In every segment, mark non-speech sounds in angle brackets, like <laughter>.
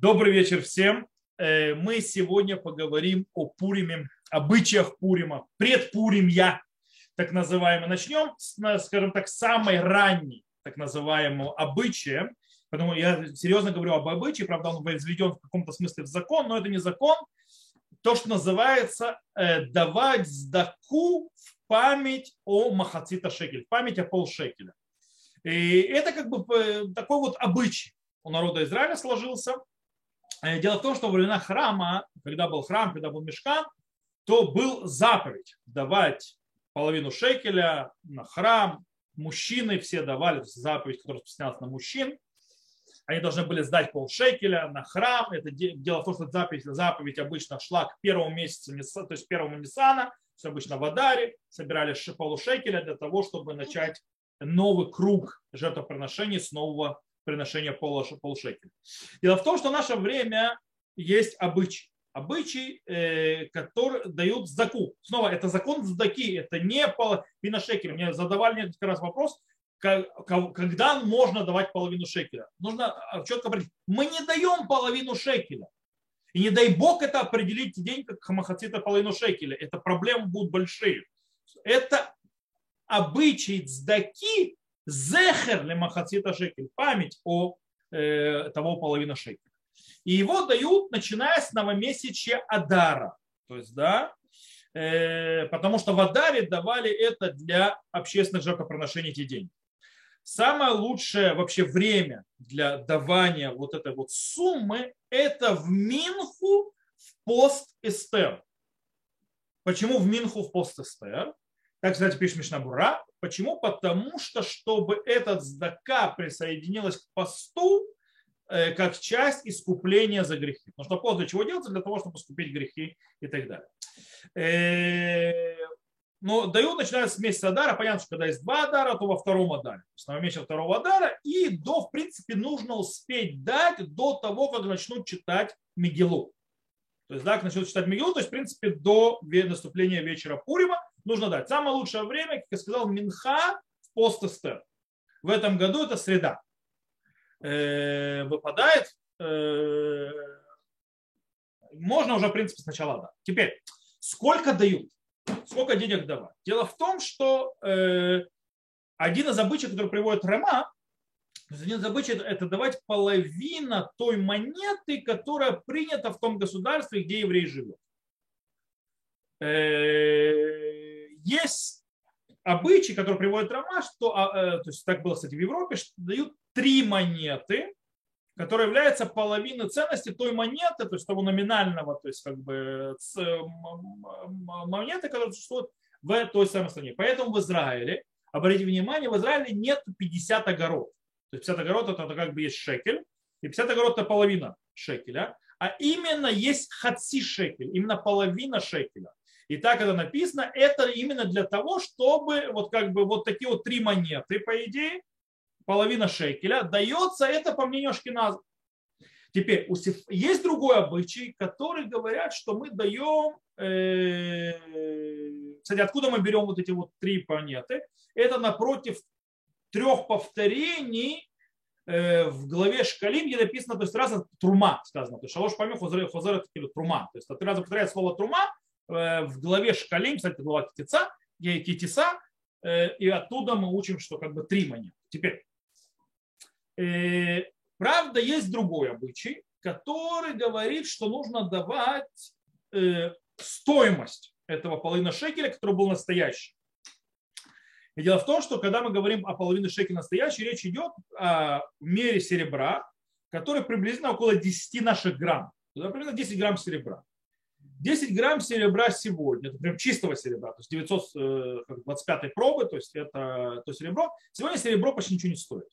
Добрый вечер всем. Э, мы сегодня поговорим о Пуриме, обычаях Пурима, предпуримья, так называемый. Начнем, с, скажем так, самой ранней, так называемого обычая. Потому я серьезно говорю об обычае, правда, он возведен в каком-то смысле в закон, но это не закон. То, что называется э, давать сдаку в память о Махацита Шекель, в память о полшекеля. И это как бы э, такой вот обычай у народа Израиля сложился. Э, дело в том, что во времена храма, когда был храм, когда был мешкан, то был заповедь давать половину шекеля на храм. Мужчины все давали заповедь, которая распространялась на мужчин. Они должны были сдать пол шекеля на храм. Это дело в том, что заповедь, заповедь обычно шла к первому месяцу, то есть первому Ниссана, все обычно в Адаре, собирали полушекеля для того, чтобы начать новый круг жертвоприношений с нового приношения полшекеля. Дело в том, что в наше время есть обычай. Обычай, э, который дают сдаку. Снова, это закон сдаки, это не половина шекеля. Мне задавали несколько раз вопрос, когда можно давать половину шекеля. Нужно а, четко определить. Мы не даем половину шекеля. И не дай бог это определить день, как хамахацита половину шекеля. Это проблемы будут большие. Это обычай цдаки зехер ли махацита шекель, память о э, того половина шекеля. И его дают, начиная с новомесячья Адара. То есть, да, э, потому что в Адаре давали это для общественных жертвоприношений эти деньги. Самое лучшее вообще время для давания вот этой вот суммы это в Минху в пост Эстер. Почему в Минху в пост Эстер? Так, кстати, пишет Мишнабура. Почему? Потому что, чтобы этот здака присоединилась к посту, э, как часть искупления за грехи. Потому что пост для чего делается? Для того, чтобы искупить грехи и так далее. Э, но дают, начиная с месяца Адара. Понятно, что когда есть два Адара, то во втором Адаре. Основной месяц второго Адара. И до, в принципе, нужно успеть дать до того, как начнут читать Мегилу. То есть, да, как начнут читать Мегилу, то есть, в принципе, до наступления вечера Пурима нужно дать. Самое лучшее время, как я сказал, Минха в пост Эстер. В этом году это среда. Э, выпадает. Э, можно уже, в принципе, сначала да. Теперь, сколько дают? Сколько денег давать? Дело в том, что э, один из обычаев, который приводит Рема, один из обычаев это давать половина той монеты, которая принята в том государстве, где еврей живет есть обычай, который приводит Рама, что, а, э, то есть так было, кстати, в Европе, что дают три монеты, которые являются половиной ценности той монеты, то есть того номинального, то есть как бы монеты, которая существует в той самой стране. Поэтому в Израиле, обратите внимание, в Израиле нет 50 огород. То есть 50 огород это как бы есть шекель, и 50 огород это половина шекеля, а именно есть хаци шекель, именно половина шекеля. И так это написано, это именно для того, чтобы вот как бы вот такие вот три монеты, по идее, половина шекеля, дается это по мнению Ашкиназа. Теперь есть другой обычай, который говорят, что мы даем, э, кстати, откуда мы берем вот эти вот три монеты? Это напротив трех повторений э, в главе Шкалим, где написано, то есть раз трума сказано, то есть шалош памя хозер это трума, то есть три раза повторяет слово трума, в главе Шкалим, кстати, глава Китица, Китиса, э, и оттуда мы учим, что как бы три монеты. Теперь, э, правда, есть другой обычай, который говорит, что нужно давать стоимость этого половины шекеля, который был настоящий. И дело в том, что когда мы говорим о половине шекеля настоящей, речь идет о мере серебра, который приблизительно около 10 наших грамм. Примерно 10 грамм серебра. 10 грамм серебра сегодня, это прям чистого серебра, то есть 925 э, пробы, то есть это то серебро. Сегодня серебро почти ничего не стоит.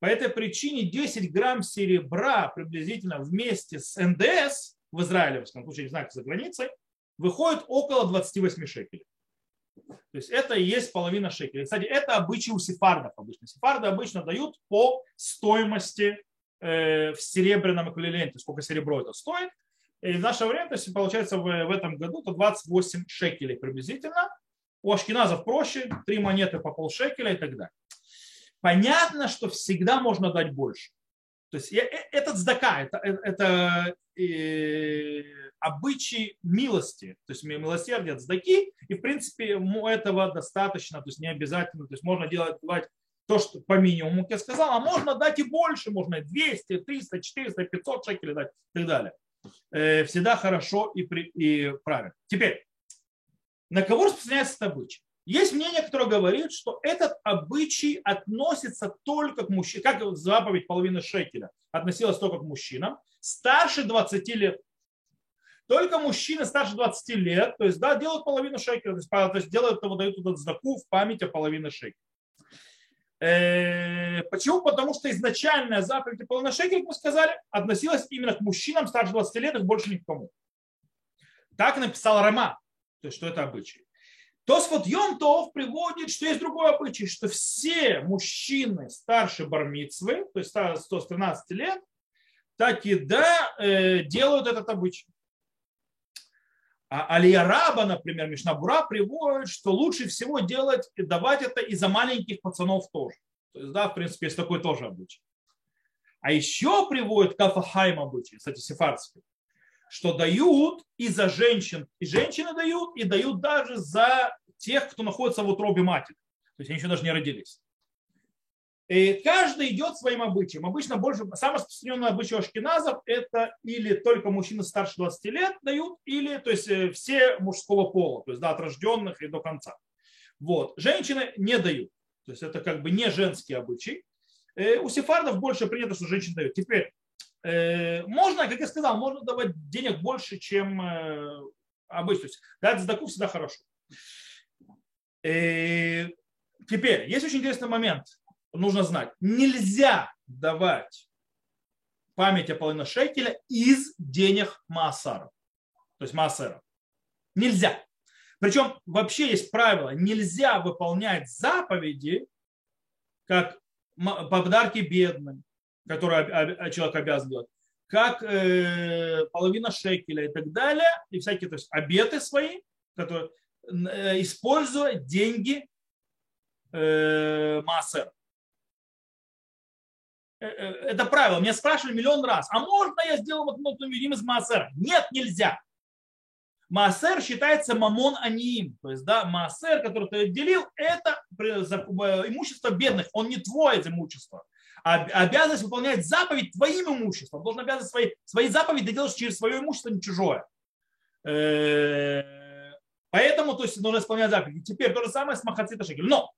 По этой причине 10 грамм серебра приблизительно вместе с НДС в Израиле, в случае, не знаю, за границей, выходит около 28 шекелей. То есть это и есть половина шекеля. Кстати, это обычай у сефардов обычно. Сефарды обычно дают по стоимости э, в серебряном эквиваленте, сколько серебро это стоит. И в наше время, то есть получается в, в этом году, то 28 шекелей приблизительно. У ашкеназов проще, три монеты по полшекеля и так далее. Понятно, что всегда можно дать больше. То есть этот сдака, это, это э, обычай милости, то есть милосердие от сдаки, и в принципе этого достаточно, то есть не обязательно, то есть можно делать, давать то, что по минимуму, как я сказал, а можно дать и больше, можно и 200, 300, 400, 500 шекелей дать и так далее. Э, всегда хорошо и, при, и правильно. Теперь, на кого распространяется этот обычай? Есть мнение, которое говорит, что этот обычай относится только к мужчинам, как заповедь половины шекеля относилась только к мужчинам, старше 20 лет. Только мужчины старше 20 лет, то есть, да, делают половину шекеля, то есть, то есть делают, дают этот знаку в память о половине шекеля. Э, почему? Потому что изначальная заповедь шекеля, как мы сказали, относилась именно к мужчинам старше 20 лет, и больше ни к кому. Так написал Рома, то есть что это обычай. Тосфот Йом Тов приводит, что есть другой обычай, что все мужчины старше бармицвы, то есть 113 лет, так и да, э, делают этот обычай. А Алия Раба, например, Мишнабура приводит, что лучше всего делать, давать это и за маленьких пацанов тоже. То есть, да, в принципе, есть такой тоже обычай. А еще приводит Кафахайм обычай, кстати, сефардский, что дают и за женщин, и женщины дают, и дают даже за тех, кто находится в утробе матери. То есть они еще даже не родились. И каждый идет своим обычаем. Обычно больше, самое распространенное обычай ашкеназов это или только мужчины старше 20 лет дают, или то есть э, все мужского пола, то есть да, от рожденных и до конца. Вот. Женщины не дают. То есть это как бы не женский обычай. Э, у сефардов больше принято, что женщины дают. Теперь, э, можно, как я сказал, можно давать денег больше, чем обычно. То есть дать сдаку всегда хорошо. Теперь, есть очень интересный момент нужно знать, нельзя давать память о половине шекеля из денег Маасара, то есть Маасера. Нельзя. Причем вообще есть правило, нельзя выполнять заповеди, как подарки бедным, которые человек обязан делать, как э, половина шекеля и так далее, и всякие то есть, обеты свои, которые, э, используя деньги э, Маасера. Э, это правило. Меня спрашивали миллион раз, а можно я сделаю видим из Маасера? Нет, нельзя. Маасер считается мамон аниим. То есть, да, Маасер, который ты отделил, это э, имущество бедных. Он не твое имущество. А обязанность выполнять заповедь твоим имуществом. Должен обязан свои, свои заповеди ты через свое имущество, не чужое. Поэтому то есть, нужно исполнять заповеди. Теперь то же самое с Махацита Шекель. Но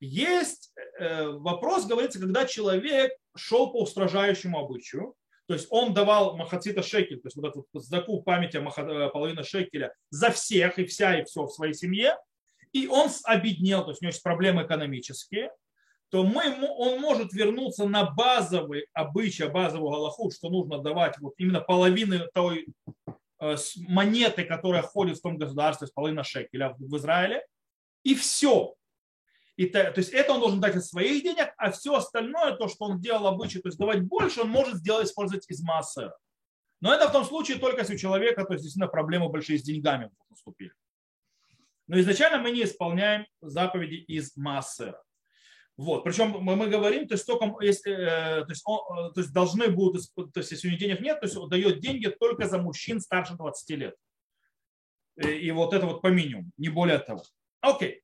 есть э, вопрос, говорится, когда человек шел по устражающему обычаю, то есть он давал махацита шекель, то есть вот эту заку памяти э, половина шекеля за всех и вся и все в своей семье, и он обеднел, то есть у него есть проблемы экономические, то мы, он может вернуться на базовый обычай, базовую галаху, что нужно давать вот именно половины той э, монеты, которая ходит в том государстве, половина шекеля в Израиле, и все. И то, есть это он должен дать из своих денег, а все остальное, то, что он делал обычно, то есть давать больше, он может сделать, использовать из массы. Но это в том случае только если у человека, то есть действительно проблемы большие с деньгами наступили. Но изначально мы не исполняем заповеди из массера. Вот. Причем мы, мы говорим, то есть, только, если, э, то, есть он, э, то есть должны будут, то есть если у него денег нет, то есть он дает деньги только за мужчин старше 20 лет. И, и вот это вот по минимуму, не более того. Окей.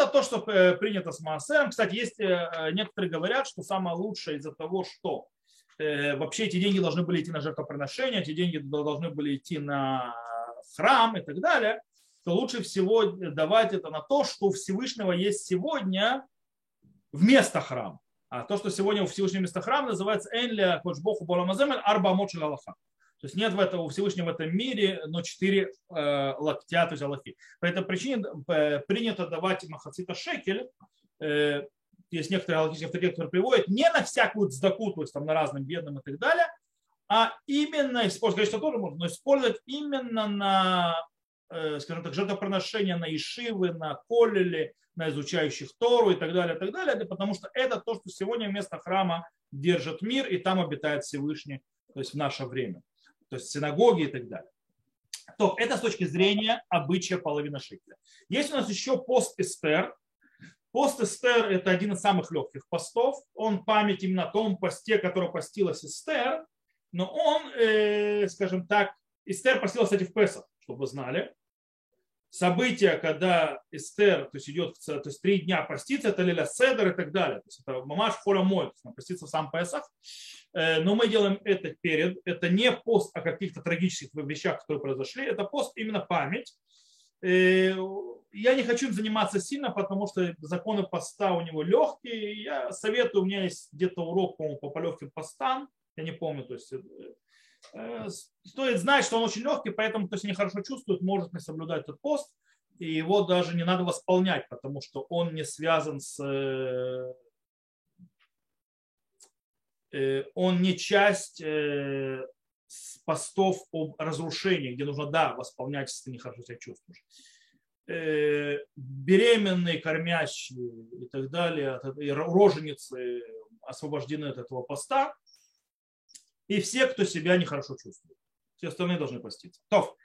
Это то, что э, принято с Маасером. Кстати, есть э, некоторые говорят, что самое лучшее из-за того, что э, вообще эти деньги должны были идти на жертвоприношение, эти деньги должны были идти на храм и так далее, то лучше всего давать это на то, что у Всевышнего есть сегодня вместо храма. А то, что сегодня у Всевышнего вместо храма, называется Энля Хочбоху Боламаземель Арба Мочи Аллаха. То есть нет в этом, у Всевышнего в этом мире, но четыре э, локтя, то есть Аллахи. По этой причине э, принято давать махацита шекель, э, есть некоторые аллахические авторитеты, которые приводят не на всякую цдаку, то есть там на разным бедным и так далее, а именно использовать, конечно, тоже можно, но использовать именно на, э, скажем так, жертвоприношения на Ишивы, на Колеле, на изучающих Тору и так далее, и так далее, потому что это то, что сегодня вместо храма держит мир, и там обитает Всевышний, то есть в наше время то есть синагоги и так далее. То это с точки зрения обычая половины шекеля. Есть у нас еще пост Эстер. Пост Эстер – это один из самых легких постов. Он память именно о том посте, который постилась Эстер, но он, э, скажем так, Эстер постилась, кстати, в Песах, чтобы вы знали. События, когда Эстер, то есть идет, то есть три дня постится, это Лиля Седер и так далее. То есть это мамаш холя мой, то есть она постится сам Песах. Э, но мы делаем это перед. Это не пост о каких-то трагических вещах, которые произошли. Это пост именно память. Э, я не хочу им заниматься сильно, потому что законы поста у него легкие. Я советую, у меня есть где-то урок, по-моему, по легким постам. Я не помню, то есть э, стоит знать, что он очень легкий, поэтому кто себя нехорошо чувствует, может не соблюдать этот пост. И его даже не надо восполнять, потому что он не связан с... Он не часть постов об разрушении, где нужно, да, восполнять, если ты нехорошо себя чувствуешь. Э, беременные, кормящие и так далее, роженицы освобождены от этого поста, и все, кто себя нехорошо чувствует. Все остальные должны поститься. То,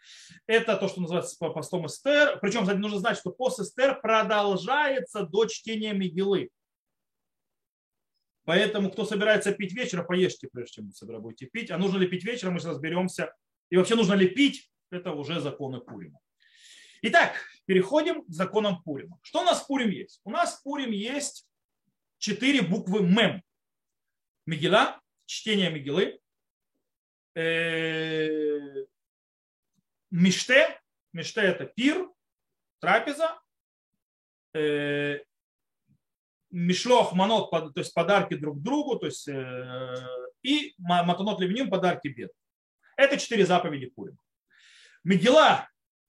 это то, что называется постом Эстер. Причем, кстати, нужно знать, что пост Эстер продолжается до чтения Мигилы. Поэтому, кто собирается пить вечером, поешьте, прежде чем вы будете пить. А нужно ли пить вечером, мы сейчас разберемся. И вообще нужно ли пить, это уже законы Пурима. Итак, переходим к законам Пурима. Что у нас в Пурим есть? У нас в Пурим есть четыре буквы МЕМ. Мигела, чтение Мигелы, э, Миште, Миште это пир, трапеза, э, Мишлох Манот, то есть подарки друг другу, то есть э, и Матанот Левним, подарки бед. Это четыре заповеди Пурима. Мигела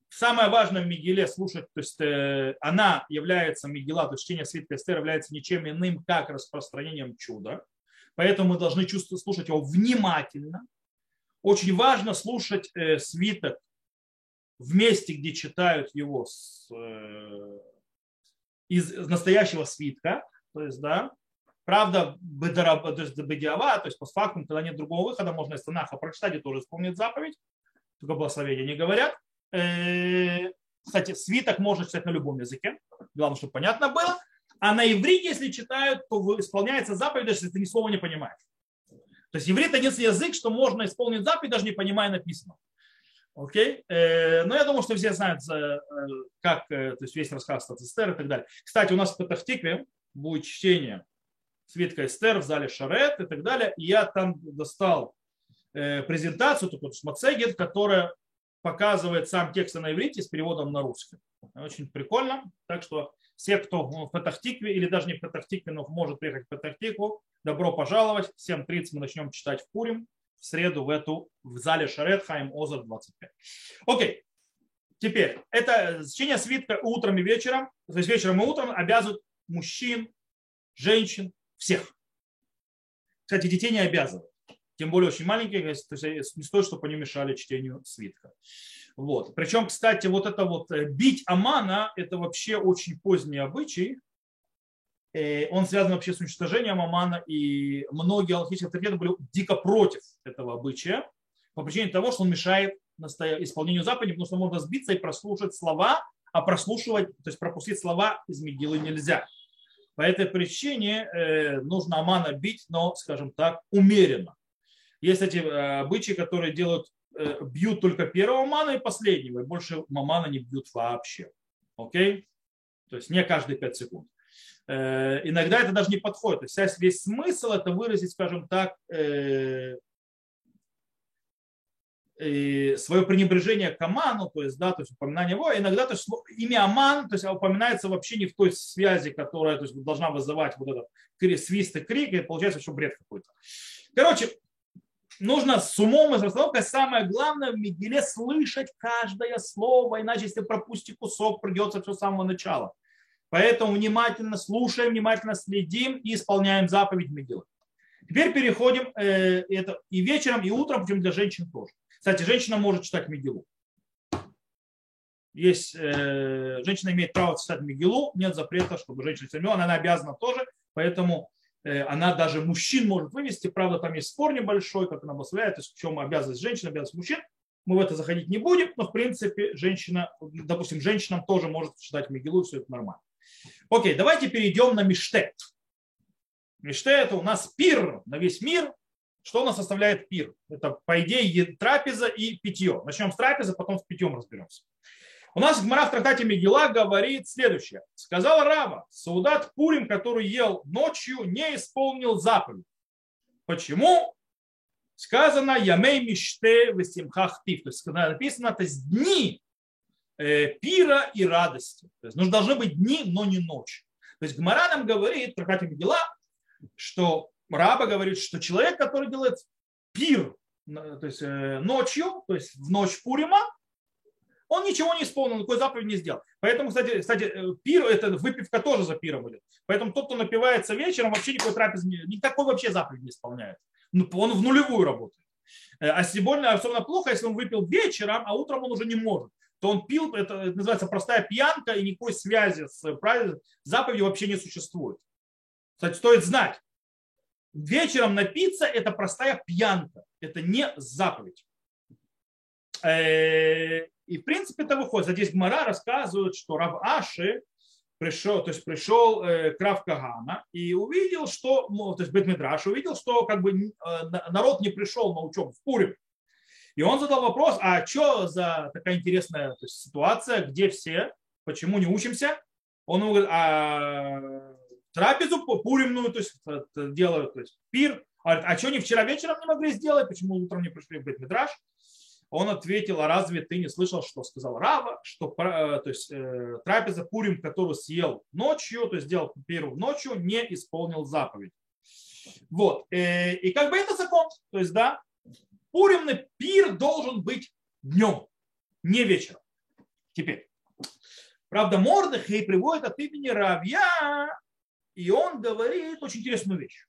самое важное в Мигеле слушать, то есть э, она является Мигела, то есть чтение свитка Эстер является ничем иным, как распространением чуда. Поэтому мы должны чувствовать, слушать его внимательно. Очень важно слушать э, свиток в месте, где читают его с, э, из настоящего свитка. То есть, да, Правда, то есть бедиава, то есть по факту, когда нет другого выхода, можно из Танаха прочитать и тоже исполнить заповедь. Только благословения не говорят. Э, кстати, свиток можно читать на любом языке. Главное, чтобы понятно было. А на иврите, если читают, то исполняется заповедь, даже если ты ни слова не понимаешь. То есть иврит единственный язык, что можно исполнить заповедь, даже не понимая написанного. Окей? Э, но я думаю, что все знают, э, как то есть весь рассказ Эстер и так далее. Кстати, у нас в Петахтикве будет чтение свитка Эстер в зале Шарет и так далее. И я там достал презентацию, вот Шмацегет, которая показывает сам текст на иврите с переводом на русский. Очень прикольно. Так что все, кто в Патахтикве или даже не в Патахтикве, но может приехать в Патахтикву, добро пожаловать. В 7.30 мы начнем читать в Пурим в среду в эту в зале Шарет Хайм Озер 25. Окей. Теперь, это чтение свитка утром и вечером, то есть вечером и утром обязывают мужчин, женщин, всех. Кстати, детей не обязывают тем более очень маленькие, то есть не стоит, чтобы они мешали чтению свитка. Вот. Причем, кстати, вот это вот э, бить Амана, это вообще очень поздний обычай. Э, он связан вообще с уничтожением Амана, и многие алхимические авторитеты были дико против этого обычая по причине того, что он мешает исполнению заповедей, потому что можно сбиться и прослушать слова, а прослушивать, то есть пропустить слова из Мигилы нельзя. По этой причине э, нужно Амана бить, но, скажем так, умеренно. Есть эти обычаи, которые делают, бьют только первого мана и последнего, и больше мамана не бьют вообще. Окей? То есть не каждые 5 секунд. Э, иногда это даже не подходит. То есть весь смысл это выразить, скажем так, свое пренебрежение к Аману, то есть, да, то есть упоминание его, иногда то есть, имя Аман то есть, упоминается вообще не в той связи, которая то есть, должна вызывать вот этот свист и крик, и получается еще бред какой-то. Короче, нужно с умом и с расстановкой, самое главное в Мигеле слышать каждое слово, иначе если пропустить кусок, придется все с самого начала. Поэтому внимательно слушаем, внимательно следим и исполняем заповедь Мигелы. Теперь переходим э, это и вечером, и утром, причем для женщин тоже. Кстати, женщина может читать Мигелу. Есть, э, женщина имеет право читать Мигелу, нет запрета, чтобы женщина читала, она обязана тоже, поэтому она даже мужчин может вывести. Правда, там есть спор небольшой, как она обосновляет, то в чем обязанность женщин, обязанность мужчин. Мы в это заходить не будем, но в принципе женщина, допустим, женщинам тоже может читать Мегилу, все это нормально. Окей, давайте перейдем на Миште. Миште это у нас пир на весь мир. Что у нас составляет пир? Это, по идее, трапеза и питье. Начнем с трапезы, потом с питьем разберемся. У нас Гмара в трактате Мегила говорит следующее. Сказал Рава, солдат Пурим, который ел ночью, не исполнил заповедь. Почему? Сказано Ямей Миште Весимхах Пив. То есть написано, то есть дни э, пира и радости. То есть должны быть дни, но не ночи. То есть Гмара нам говорит в трактате Мегила, что Раба говорит, что человек, который делает пир то есть, э, ночью, то есть в ночь Пурима, он ничего не исполнил, никакой заповедь не сделал. Поэтому, кстати, кстати э, пир, это выпивка тоже за пиром идет. Поэтому тот, кто напивается вечером, вообще никакой трапез, никакой вообще заповедь не исполняет. Ну, он в нулевую работает. Э, а сегодня особенно плохо, если он выпил вечером, а утром он уже не может то он пил, это называется простая пьянка, и никакой связи с заповедью вообще не существует. Кстати, стоит знать, вечером напиться – это простая пьянка, это не заповедь. Э, и в принципе это выходит. Здесь Гмара рассказывает, что Рав Аши пришел, то есть пришел э, к Рав Кагана и увидел, что, то есть Бетмидраш увидел, что как бы э, народ не пришел на учебу в Пурим. И он задал вопрос, а что за такая интересная то есть, ситуация, где все, почему не учимся? Он говорит, а трапезу пуримную, то есть делают, то есть пир. А что они вчера вечером не могли сделать, почему утром не пришли в Бетмидраш? Он ответил, а разве ты не слышал, что сказал Рава, что э, то есть, э, трапеза Пурим, которую съел ночью, то есть сделал первую ночью, не исполнил заповедь. Вот. Э, и как бы это закон. То есть, да, Пуримный пир должен быть днем, не вечером. Теперь. Правда, Мордыхей приводит от имени Равья, и он говорит очень интересную вещь.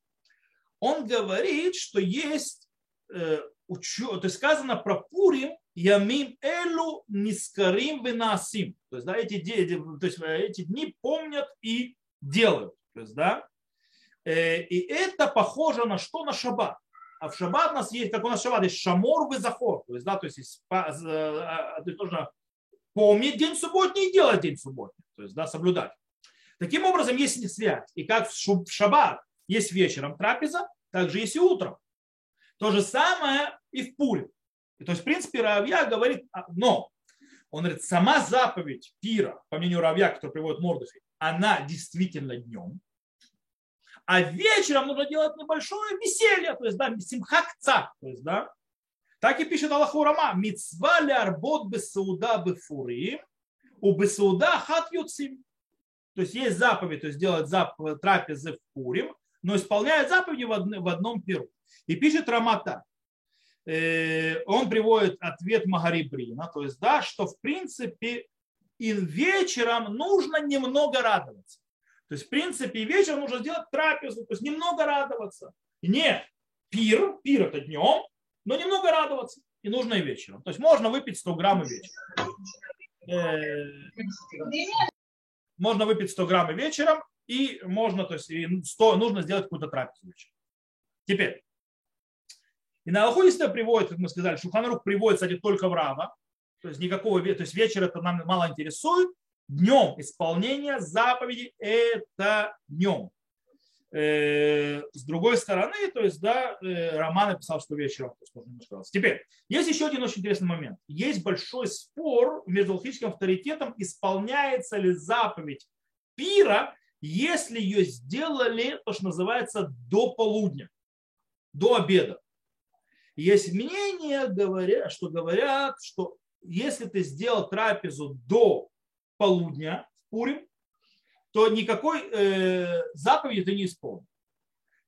Он говорит, что есть то есть сказано про Пурим, Ямим Элу Нискарим Венасим. То есть, да, эти, то есть, э, эти дни помнят и делают. То есть, да, э, и это похоже на что? На шаббат. А в шаббат у нас есть, как у нас шаббат, есть шамор и захор. То есть, да, то есть, есть, э, то есть нужно помнить день субботний и делать день субботний. То есть, да, соблюдать. Таким образом, есть связь. И как в шаббат есть вечером трапеза, так же есть и утром. То же самое и в Пуре. То есть, в принципе, Равья говорит, но он говорит, сама заповедь пира, по мнению Равья, который приводит Мордыхи, она действительно днем. А вечером нужно делать небольшое веселье, то есть, да, симхакца, то есть, да. Так и пишет Аллаху Рама, мицва арбот бесауда бефурим, у бесауда хат юцим. То есть есть заповедь, то есть делать зап- трапезы в Пурим, но исполняет заповеди в, одном перу. И пишет Рамата, э, он приводит ответ Магарибрина, то есть, да, что в принципе и вечером нужно немного радоваться. То есть, в принципе, вечером нужно сделать трапезу, то есть немного радоваться. Не пир, пир это днем, но немного радоваться. И нужно и вечером. То есть можно выпить 100 грамм и вечером. Э, можно выпить 100 грамм и вечером, и можно, то есть 100, нужно сделать какую-то трапезу. Теперь, и на Аллаху если приводит, как мы сказали, Шуханарух приводит, кстати, только в Рава, то есть никакого, то есть вечер это нам мало интересует, днем исполнения заповеди это днем. Э, с другой стороны, то есть, да, э, Роман написал, что вечером. Теперь, есть еще один очень интересный момент. Есть большой спор между логическим авторитетом, исполняется ли заповедь пира, если ее сделали, то, что называется, до полудня, до обеда. Есть мнение, говоря, что говорят, что если ты сделал трапезу до полудня в Пурим, то никакой э, заповеди ты не исполнил.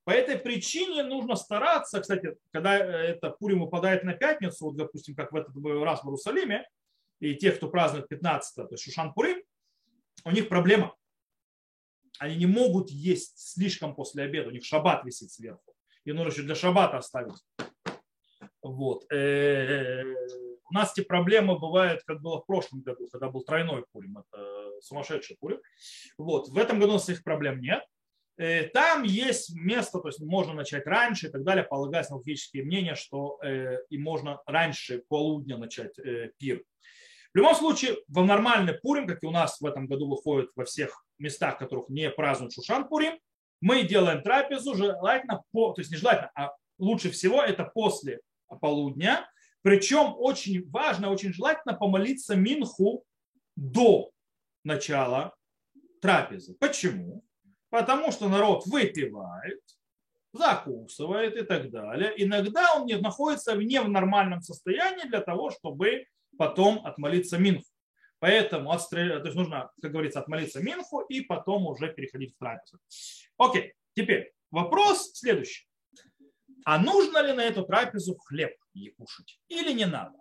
По этой причине нужно стараться, кстати, когда э, это Пурим выпадает на пятницу, вот, допустим, как в этот раз в Иерусалиме, и те, кто празднует 15 то есть Шушан Пурим, у них проблема. Они не могут есть слишком после обеда, у них шаббат висит сверху. И нужно еще для шаббата оставить вот. Э, у нас эти проблемы бывают, как было в прошлом году, когда был тройной Пурим, это сумасшедший Пурим. Вот. В этом году у нас их проблем нет. Э, там есть место, то есть можно начать раньше и так далее, полагаясь на логические мнения, что э, и можно раньше полудня начать пир. В любом случае, в нормальный Пурим, как и у нас в этом году выходит во всех местах, в которых не празднуют Шушан Пурим, мы делаем трапезу желательно, по, то есть не желательно, а лучше всего это после полудня. Причем очень важно, очень желательно помолиться Минху до начала трапезы. Почему? Потому что народ выпивает, закусывает и так далее. Иногда он не находится не в нормальном состоянии для того, чтобы потом отмолиться Минху. Поэтому отстрел... то есть нужно, как говорится, отмолиться Минху и потом уже переходить в трапезу. Окей, теперь вопрос следующий. А нужно ли на эту трапезу хлеб кушать или не надо?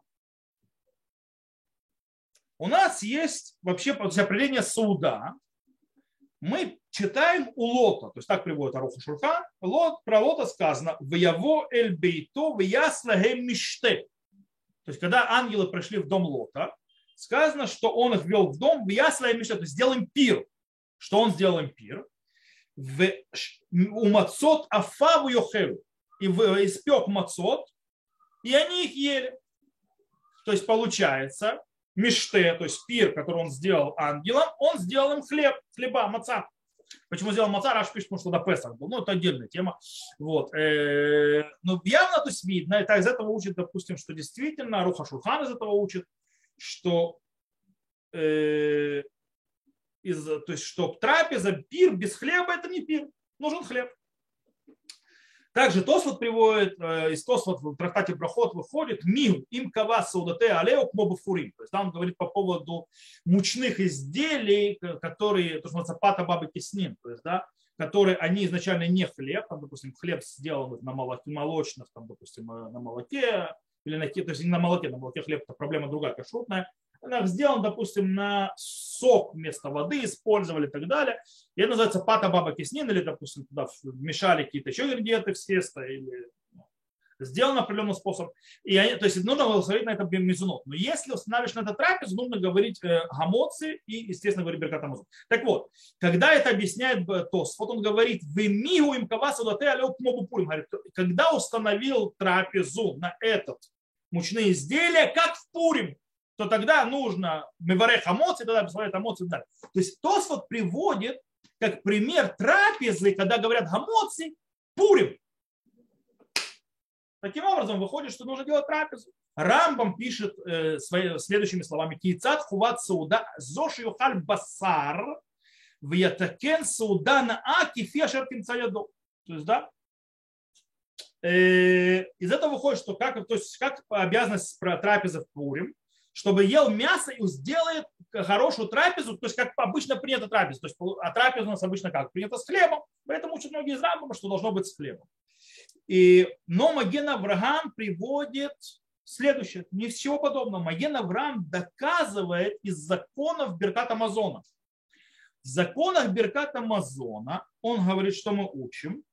У нас есть вообще определение суда. Мы читаем у Лота, то есть так приводит Аруху Шурхан, Лот, про Лота сказано в яво эль бейто в яслагем миште». То есть когда ангелы пришли в дом Лота, сказано, что он их ввел в дом в яслагем миште», то есть сделаем пир. Что он сделал им пир? В умацот афаву йохеву и испек мацот, и они их ели. То есть получается, миште, то есть пир, который он сделал ангелам, он сделал им хлеб, хлеба, маца. Почему сделал маца, Раш пишет, потому что это Песах был. Ну, это отдельная тема. Вот. Э, но явно то есть видно, это из этого учит, допустим, что действительно, Руха Шурхан из этого учит, что э, из, то есть, что трапеза, пир без хлеба это не пир. Нужен хлеб. Также Тосфот приводит, э, из Тосфот в трактате Брахот выходит мим им кава саудате алео кмоба фурим. То есть там он говорит по поводу мучных изделий, которые, то, что называется пата бабы киснин, то есть, да, которые они изначально не хлеб, там, допустим, хлеб сделан на молоке, молочных, там, допустим, э, на молоке, или на, то есть не на молоке, на молоке хлеб это проблема другая, кашрутная, сделан, допустим, на сок вместо воды использовали и так далее. И это называется пата баба киснин, или, допустим, туда вмешали какие-то еще ингредиенты в тесто, или ну, сделан определенным способом. И они, то есть нужно говорить на это мезунот. Но если устанавливаешь на это трапез, нужно говорить э, гамоцы и, естественно, говорить беркат амазон. Так вот, когда это объясняет Тос, вот он говорит, вы мигу им кавасу дате Говорит, когда установил трапезу на этот мучные изделия, как в Пурим, то тогда нужно меварех амоци, тогда посмотреть амоци и далее. То есть Тосфот приводит как пример трапезы, когда говорят гамоци, пурим. Таким образом, выходит, что нужно делать трапезу. Рамбам пишет э, свои, следующими словами. Кейцат хуват сауда зоши юхаль басар в ятакен сауда на аки фешер То есть, да, э, из этого выходит, что как, то есть, как обязанность про трапезы в Пурим, чтобы ел мясо и сделает хорошую трапезу, то есть как обычно принято трапезу. То есть, а трапеза у нас обычно как? Принято с хлебом, поэтому учат многие из Рамбама, что должно быть с хлебом. И, но Маген Авраам приводит следующее. Не всего подобного. Маген Авраам доказывает из законов Беркат Амазона. В законах Беркат Амазона он говорит, что мы учим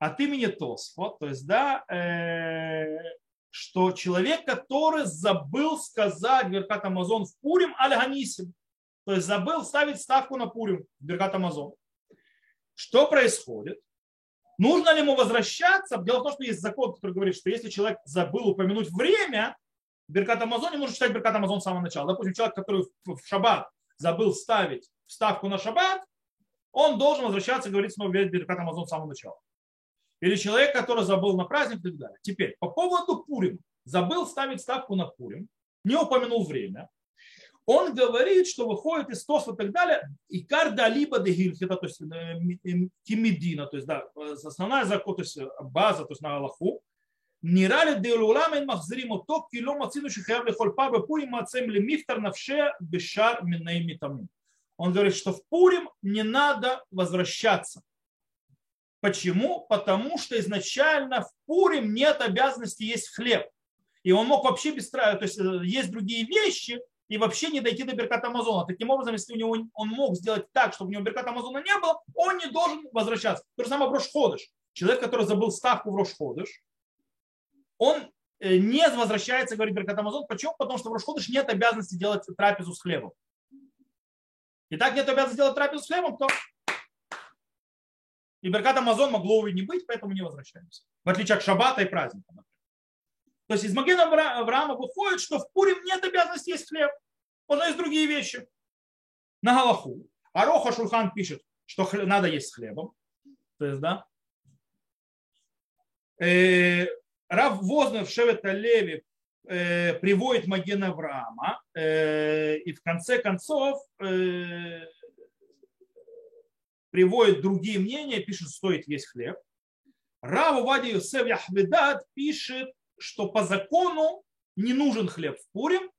от имени Тосфот, то есть, да, э, что человек, который забыл сказать Беркат Амазон в Пурим Аль-Ганисим, то есть забыл ставить ставку на Пурим Беркат Амазон. Что происходит? Нужно ли ему возвращаться? Дело в том, что есть закон, который говорит, что если человек забыл упомянуть время, Беркат Амазон, не нужно читать Беркат Амазон с самого начала. Допустим, человек, который в шаббат забыл ставить ставку на шаббат, он должен возвращаться и говорить снова Беркат Амазон с самого начала. Или человек, который забыл на праздник и так далее. Теперь, по поводу Пурим. Забыл ставить ставку на Пурим, не упомянул время. Он говорит, что выходит из Тоса и так далее, и карда либо дегильхита, то есть э, кимедина, то есть да, основная закон, то есть база, то есть на Аллаху, נראה לדעולם אין מחזירים אותו כי לא מצינו שחייב לאכול פר בפורים מעצם למפטר נפשה בשאר מיני מטעמים. Он говорит, что в Пурим не надо возвращаться. Почему? Потому что изначально в Пурим нет обязанности есть хлеб. И он мог вообще без то есть э, есть другие вещи, и вообще не дойти до Берката Амазона. Таким образом, если у него он мог сделать так, чтобы у него Берката Амазона не было, он не должен возвращаться. То же самое в Рошходыш. Человек, который забыл ставку в Рошходыш, он э, не возвращается, говорит Беркат Амазон. Почему? Потому что в Рошходыш нет обязанности делать трапезу с хлебом. И так нет обязанности делать трапезу с хлебом, то и Беркат Амазон могло и не быть, поэтому не возвращаемся. В отличие от Шаббата и праздника. То есть из Магена Авраама выходит, что в Пурим нет обязанности есть хлеб. Можно есть другие вещи. На Галаху. А Роха Шульхан пишет, что надо есть с хлебом. То есть, да. Э, Рав Вознер в Шевет Леви э, приводит Маген Авраама, э, и в конце концов приводит другие мнения, пишет, стоит есть хлеб. Рав Вади Юсеф Яхведат пишет, что по закону не нужен хлеб в Пурим,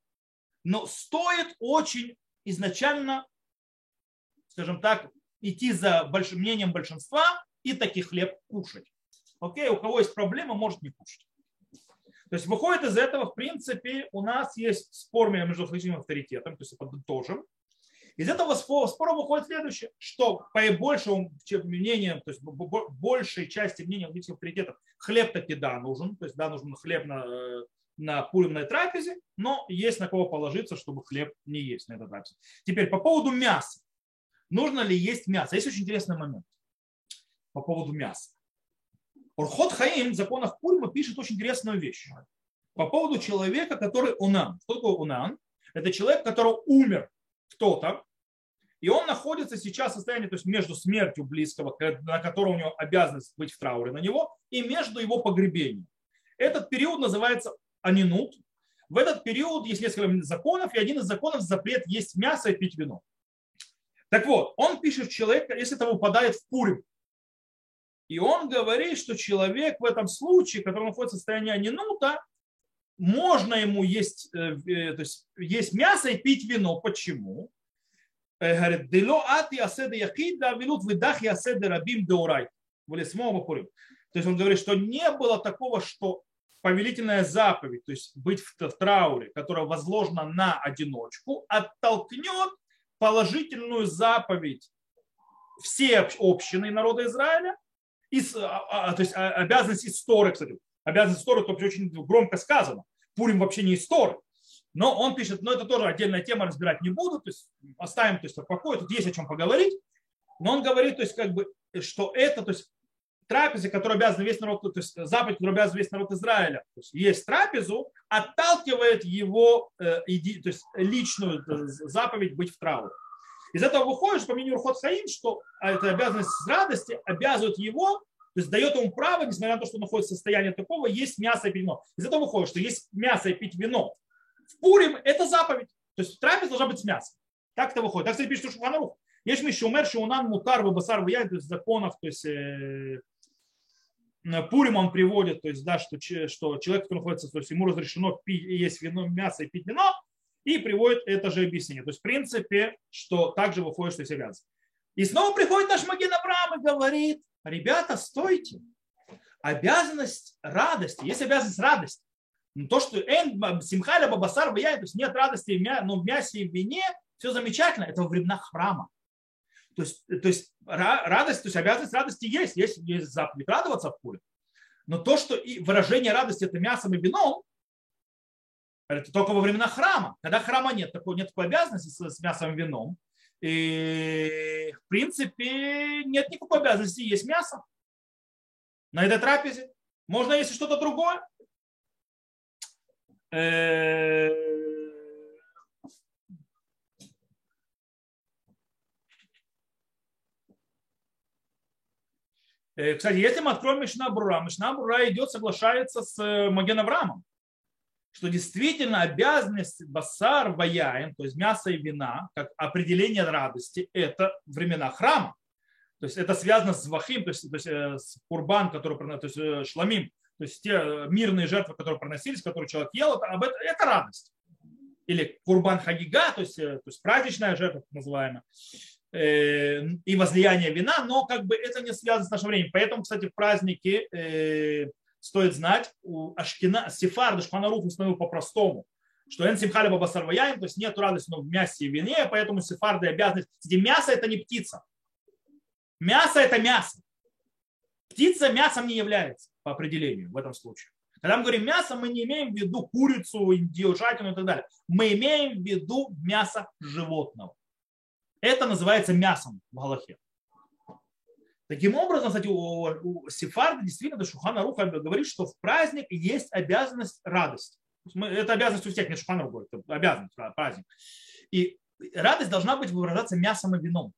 но стоит очень изначально, скажем так, идти за большим мнением большинства и таки хлеб кушать. Окей, у кого есть проблема, может не кушать. То есть выходит из этого, в принципе, у нас есть спор между различными авторитетами, то есть подытожим. Из этого спора выходит следующее, что по большему мнениям, то есть большей части мнений различных авторитетов, хлеб таки да нужен, то есть да нужен хлеб на, на пуримной трапезе, но есть на кого положиться, чтобы хлеб не есть на этой трапезе. Теперь по поводу мяса. Нужно ли есть мясо? Есть очень интересный момент по поводу мяса. Урхот Хаим в законах Пульма пишет очень интересную вещь. По поводу человека, который унан. Что такое унан? Это человек, который умер кто-то, и он находится сейчас в состоянии, то есть между смертью близкого, на которого у него обязанность быть в трауре на него, и между его погребением. Этот период называется анинут. В этот период есть несколько законов, и один из законов запрет есть мясо и пить вино. Так вот, он пишет человека, если это выпадает в Пурим, и он говорит, что человек в этом случае, который находится в состоянии анинута, можно ему есть, э, э, то есть есть мясо и пить вино. Почему? Э, говорит, дело ати аседа яхид да вилут выдах и аседа рабим деорай. То есть он говорит, что не было такого, что повелительная заповедь, то есть быть в трауре, которая возложена на одиночку, оттолкнет положительную заповедь все общины народа Израиля из, а, а, то есть а, обязанность истории, кстати, обязанность истории, то очень громко сказано. Пурим вообще не история. Но он пишет, но это тоже отдельная тема, разбирать не буду, то есть оставим то есть, в покое, тут есть о чем поговорить. Но он говорит, то есть, как бы, что это, то есть, трапезы, который обязан весь народ, то есть заповедь, который обязан весь народ Израиля, то есть есть трапезу, отталкивает его э, иди, то есть личную э, заповедь быть в трауре. Из этого выходит, по мнению Рухот Хаим, что эта обязанность радости обязывает его, то есть дает ему право, несмотря на то, что он находится в состоянии такого, есть мясо и пить вино. Из этого выходит, что есть мясо и пить вино. В Пурим это заповедь. То есть трапез должна быть с мясом. Так это выходит. Так, кстати, пишет Шуханарух. Есть еще умер, унан мутар, вабасар, ваяй, то есть законов, то есть э, Пурим он приводит, то есть, да, что, что человек, который находится, то есть ему разрешено пить, есть вино, мясо и пить вино, и приводит это же объяснение. То есть, в принципе, что также выходит, что обязанность. И снова приходит наш Маген Авраам и говорит, ребята, стойте. Обязанность радости. Есть обязанность радости. Но то, что эн, симхаля, бабасар, баяй, то есть нет радости но в мясе и в вине, все замечательно. Это во времена храма. То есть, то есть радость, то есть обязанность радости есть. Есть, есть заповедь радоваться в поле. Но то, что и выражение радости это мясом и вином, это только во времена храма. Когда храма нет, такой, нет такой обязанности с, с мясом и вином. И, в принципе, нет никакой обязанности есть мясо на этой трапезе. Можно есть что-то другое. Э, э, кстати, если мы откроем Мишна Брура, Мишна Брура идет, соглашается с э, Маген Авраамом что действительно обязанность басар ваяем, то есть мясо и вина, как определение радости, это времена храма. То есть это связано с вахим, то есть, то есть э, с курбан, который, то есть э, шламим, то есть те э, мирные жертвы, которые проносились, которые человек ел, это, это, это радость. Или курбан хагига, то есть, то есть праздничная жертва, так называемая, и возлияние вина, но как бы это не связано с нашим временем. Поэтому, кстати, в праздники стоит знать, у Ашкина, Сефарда Шханарух установил по-простому, что эн симхали бабасарваяем, то есть нет радости но в мясе и вине, поэтому сефарды обязаны. Кстати, мясо это не птица. Мясо это мясо. Птица мясом не является по определению в этом случае. Когда мы говорим мясо, мы не имеем в виду курицу, индиошатину и так далее. Мы имеем в виду мясо животного. Это называется мясом в Галахе. Таким образом, кстати, у, у Сефарда действительно Шухана Руха говорит, что в праздник есть обязанность радости. Это обязанность у всех, не Шухана Руха, это обязанность, праздник. И радость должна быть выражаться мясом и вином.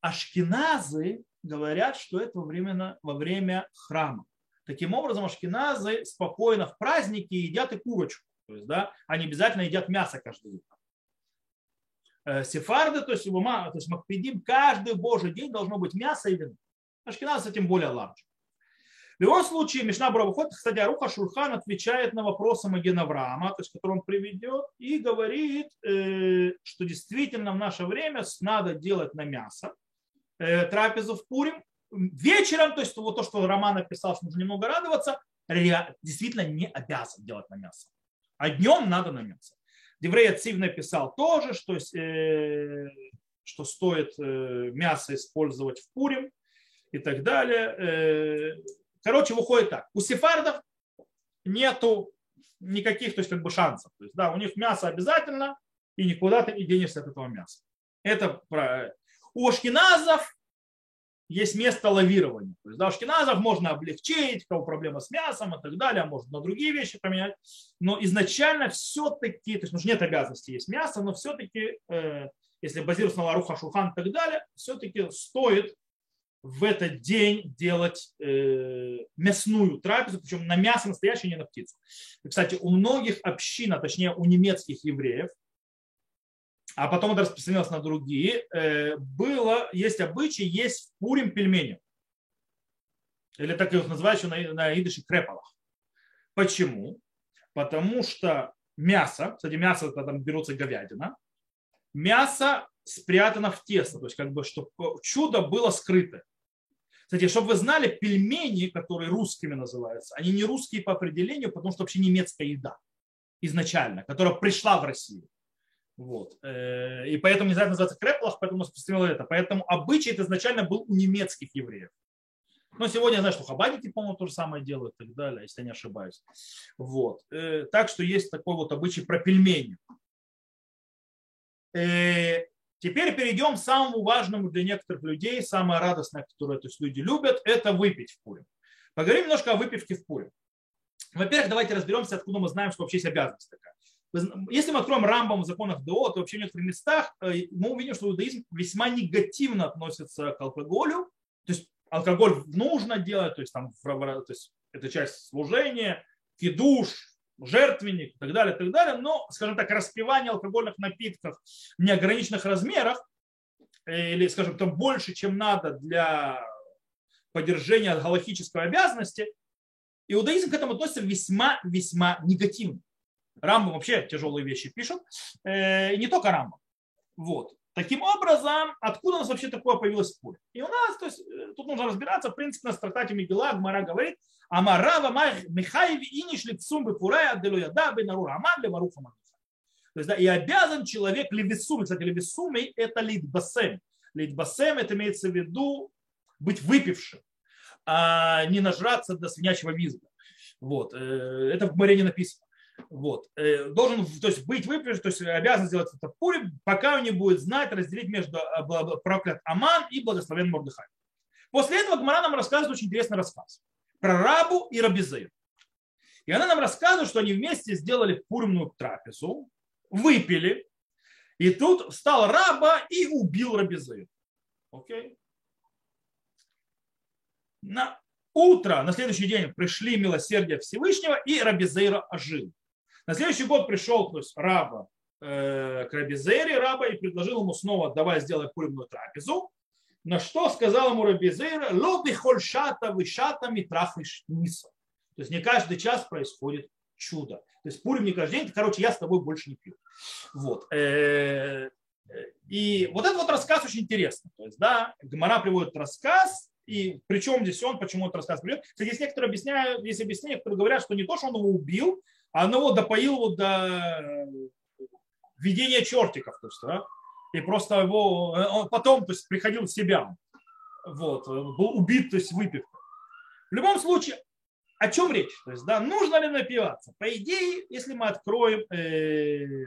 Ашкеназы говорят, что это во время, во время храма. Таким образом, ашкеназы спокойно в праздники едят и курочку. То есть, да, они обязательно едят мясо каждый день. Э, сефарды, то есть, ума, то есть Макпедим, каждый божий день должно быть мясо и вино. Ашкеназы тем более ларче. В любом случае, Мишна Бура выходит, кстати, Аруха Шурхан отвечает на вопросы Маген Авраама, то есть, который он приведет, и говорит, э, что действительно в наше время надо делать на мясо э, трапезу в Пурим. Вечером, то есть вот то, что Роман написал, что нужно немного радоваться, действительно не обязан делать на мясо. А днем надо на мясо. Деврей Ацив написал тоже, что, э, что стоит мясо использовать в Пурим и так далее. Короче, выходит так. У сефардов нету никаких то есть, как бы шансов. То есть, да, у них мясо обязательно, и никуда ты не денешься от этого мяса. Это про... У ашкеназов есть место лавирования. То есть, да, ашкеназов можно облегчить, у кого проблема с мясом и так далее, можно на другие вещи поменять. Но изначально все-таки, то есть, ну, нет обязанности есть мясо, но все-таки, э, если базируется на Ларуха, Шухан и так далее, все-таки стоит в этот день делать э, мясную трапезу, причем на мясо настоящее, не на птицу. И, кстати, у многих общин, а точнее у немецких евреев, а потом это распространилось на другие, э, было, есть обычай, есть в Пурим пельмени. Или так их называют еще на, на идыше крепалах. Почему? Потому что мясо, кстати, мясо это там берутся говядина, мясо спрятано в тесто, то есть как бы, чтобы чудо было скрыто. Кстати, чтобы вы знали, пельмени, которые русскими называются, они не русские по определению, потому что вообще немецкая еда изначально, которая пришла в Россию. Вот. Э, и поэтому не знаю, называется креплах, поэтому распространил это. Поэтому обычай это изначально был у немецких евреев. Но сегодня я знаю, что хабадики, по-моему, то же самое делают и так далее, если я не ошибаюсь. Вот. Э, так что есть такой вот обычай про пельмени. Э, Теперь перейдем к самому важному для некоторых людей, самое радостное, которое то есть, люди любят, это выпить в Пурим. Поговорим немножко о выпивке в Пурим. Во-первых, давайте разберемся, откуда мы знаем, что вообще есть обязанность такая. Если мы откроем Рамбам в законах ДО, то вообще в некоторых местах э, мы увидим, что иудаизм весьма негативно относится к алкоголю. То есть алкоголь нужно делать, то есть, там, то есть это часть служения, кидуш, жертвенник и так далее, и так далее. Но, скажем так, распивание алкогольных напитков в неограниченных размерах или, скажем, там больше, чем надо для поддержания галактической обязанности, иудаизм к этому относится весьма-весьма негативно. Рамбам вообще тяжелые вещи пишет, э, и не только Рамбам. Вот. Таким образом, откуда у нас вообще такое появилось в И у нас, то есть, э, тут нужно разбираться, в принципе, на стратате Мегила Гмара говорит, Амарава Михаеви иниш лицум бепурая делуяда бенарур аман леваруха То есть, да, и обязан человек левисум, кстати, левисумей это литбасем. Литбасем это имеется в виду быть выпившим, а не нажраться до свинячьего визга. Вот. Э, это в море не написано. Вот. Э, должен то есть, быть выпившим, то есть обязан сделать это Пуре, пока он не будет знать, разделить между э, проклят Аман и благословен Мордыхай. После этого Гмара нам рассказывает очень интересный рассказ про Рабу и Рабизею. И она нам рассказывает, что они вместе сделали пуримную трапезу, выпили, и тут встал Раба и убил Рабизею. Окей? На утро, на следующий день пришли милосердие Всевышнего, и Рабизейра ожил. На следующий год пришел то есть, Раба э, к Рабизере, Раба, и предложил ему снова, давай сделай пуримную трапезу. На что сказал ему Рабизейра, лоби хольшата вышата митрахвиш ниса. То есть не каждый час происходит чудо. То есть Пурим не каждый день, короче, я с тобой больше не пью. Вот. Э, и вот этот вот рассказ очень интересный. То есть, да, Гмара приводит рассказ, и причем здесь он, почему этот рассказ приводит. Кстати, есть некоторые объясняют, есть объяснения, которые говорят, что не то, что он его убил, а он его допоил вот до введения чертиков. То есть, да, и просто его, он потом то есть, приходил в себя, вот, был убит, то есть выпивкой. В любом случае, о чем речь? То есть, да, нужно ли напиваться? По идее, если мы откроем э,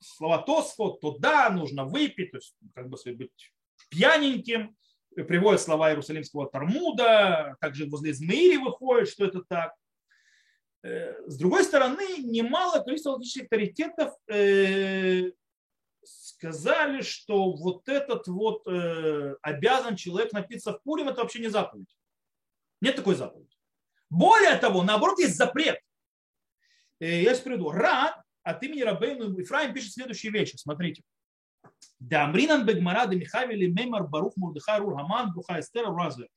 слова Тосфот, то да, нужно выпить, то есть как бы быть пьяненьким. Приводят слова Иерусалимского Тармуда, также возле Измаири выходит, что это так. С другой стороны, немало количество логических авторитетов сказали, что вот этот вот обязан человек напиться в Пурим, это вообще не заповедь. Нет такой заповеди. Более того, наоборот, есть запрет. Я сейчас приведу. Ра от имени Рабейну Ифраим пишет следующие вещи. Смотрите. Да Амринан Бегмара де Михавили Мемар Барух Мурдыхай Рур Хаман Бруха Эстера Разве.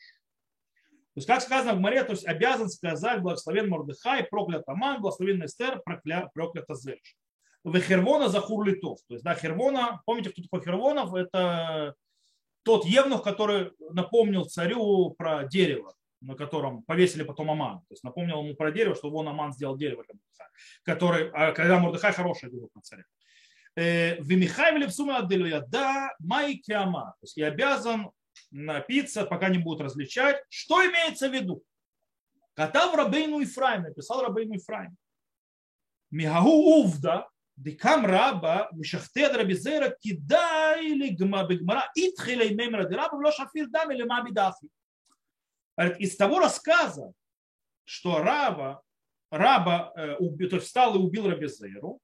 То есть, как сказано в Маре, то есть обязан сказать благословен Мордыхай, проклят Аман, благословен Эстер, проклят Азерш. В Хервона Захур Литов. То есть, да, Хервона, помните, кто такой Хервонов? Это тот евнух, который напомнил царю про дерево на котором повесили потом Аман. То есть напомнил ему про дерево, что вон Аман сделал дерево для Мурдыхая, который, а когда Мурдыхай хороший говорил про царя. Э, в Михаевле в сумме отделю да май киама. То есть я обязан напиться, пока не будут различать. Что имеется в виду? Катав Рабейну Ифраим, написал Рабейну Ифраим. Мигагу увда, дикам раба, вишахтед рабизера, кидай ли гма бигмара, итхилей мемра дираба, вло шафир дам или маби дафи из того рассказа, что раба, раба э, то есть встал и убил Рабизеру,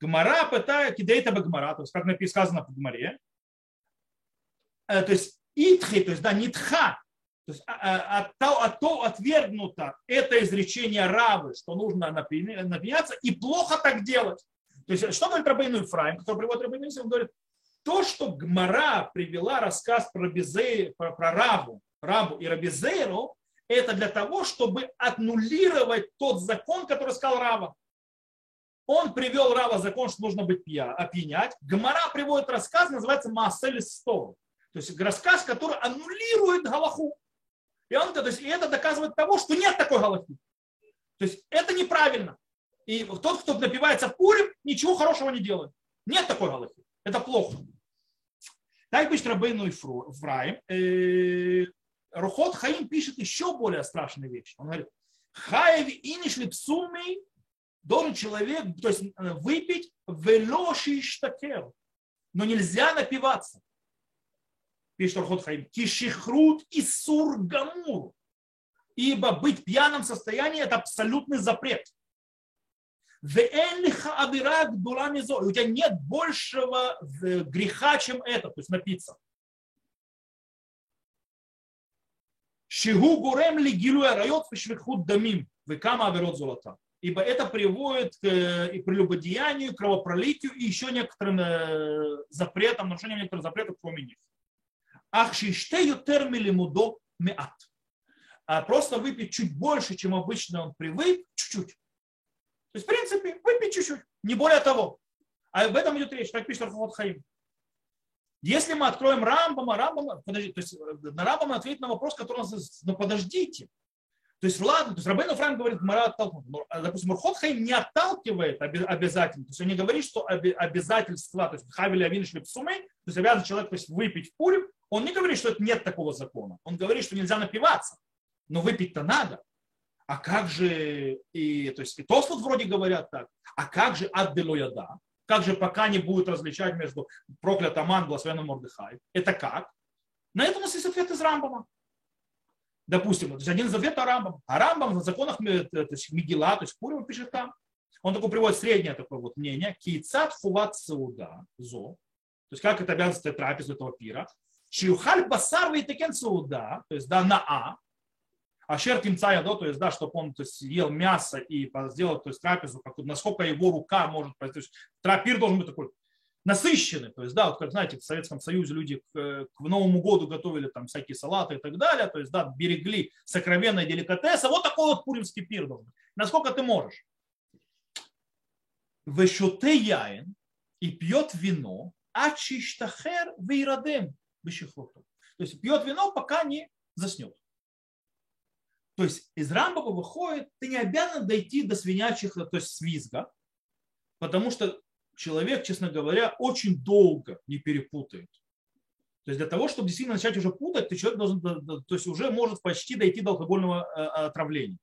Гмара пытает, кидает об Гмара, то есть как написано в Гмаре, э, то есть итхи, то есть да, нитха, то есть от, от, от, отвергнуто это изречение рабы, что нужно напиняться, и плохо так делать. То есть что говорит Рабейну Ифраим, который приводит Рабейну Ифраим, он говорит, то, что Гмара привела рассказ про, Безе, про, про Раву, Рабу и Рабизейру, это для того, чтобы аннулировать тот закон, который сказал Рава. Он привел Рава закон, что нужно быть пья, опьянять. Гмара приводит рассказ, называется Maaсель Стол. То есть рассказ, который аннулирует Галаху. И, он, то есть, и это доказывает того, что нет такой Галахи. То есть это неправильно. И тот, кто напивается Пурим, ничего хорошего не делает. Нет такой Галахи. Это плохо. Так пишет Рабейну Ифраим. Э, Рухот Хаим пишет еще более страшные вещи. Он говорит, Хаеви инишли псумей должен человек, то есть э, выпить велоши штакер, но нельзя напиваться. Пишет Рухот Хаим, кишихрут и сургамур. Ибо быть в пьяном состоянии – это абсолютный запрет. У тебя нет большего э, греха, чем это, то есть напиться. Шигу гурем ли гилу арайот вишвихут дамим, векама аверот золота. Ибо это приводит к э, и прелюбодеянию, кровопролитию и еще некоторым э, запретам, нарушениям некоторых запретов, кроме них. Ах шиштею термили мудо меат. А просто выпить чуть больше, чем обычно он привык, чуть-чуть. То есть, в принципе, выпить чуть-чуть, не более того. А об этом идет речь, так пишет Рафаот Хаим. Если мы откроем Рамбама, Рамбама, подожди, то есть э, на Рамбама ответить на вопрос, который он ну подождите. То есть ладно, то есть Рабейн Франк говорит, Мара оттолкнут. А, допустим, Мурхотхайм не отталкивает обязательно. То есть он не говорит, что обязательства, то есть Хавили Авин Шлепсумей, то есть обязан человек то есть, выпить в Пурим, он не говорит, что нет такого закона. Он говорит, что нельзя напиваться. Но выпить-то надо. А как же, и, то есть и Тосфот вроде говорят так, а как же Адделояда? Как же пока не будет различать между проклятым Аман, благословенным Мордыхай? Это как? На это у нас есть ответ из Рамбама. Допустим, то есть один из ответов Рамбам. А Рамбам в законах э, то есть Мигела, то есть Пурим пишет там. Он такой приводит среднее такое вот мнение. Кейцат сауда, зо. То есть как это обязанность трапезы этого пира. Чиухаль басар вейтекен сауда, то есть да, на А, а шер кимцая, да, то есть, да, чтобы он то есть, ел мясо и сделал то есть, трапезу, как, насколько его рука может, то есть, трапир должен быть такой насыщенный, то есть, да, вот как, знаете, в Советском Союзе люди к, к Новому году готовили там всякие салаты и так далее, то есть, да, берегли сокровенные деликатесы, вот такой вот пуримский пир должен быть. Насколько ты можешь. Вешоте яин и пьет вино, а чиштахер вейрадем То есть пьет вино, пока не заснет. То есть из Рамбова выходит, ты не обязан дойти до свинячих, то есть свизга, потому что человек, честно говоря, очень долго не перепутает. То есть для того, чтобы действительно начать уже путать, ты человек должен, то есть уже может почти дойти до алкогольного э, отравления.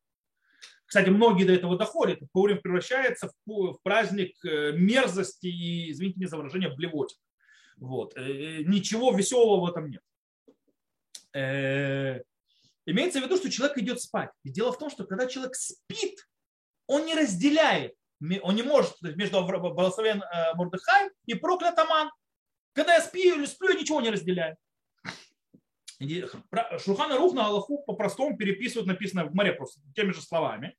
Кстати, многие до этого доходят. Пурим превращается в праздник э, мерзости и, извините меня за выражение, блевотин. Вот. Э, ничего веселого в этом нет. Имеется в виду, что человек идет спать. И дело в том, что когда человек спит, он не разделяет, он не может между благословен э, Мордыхай и проклят Аман. Когда я сплю или сплю, я ничего не разделяю. Шурхана Рух на Аллаху по-простому переписывают написано в море просто теми же словами.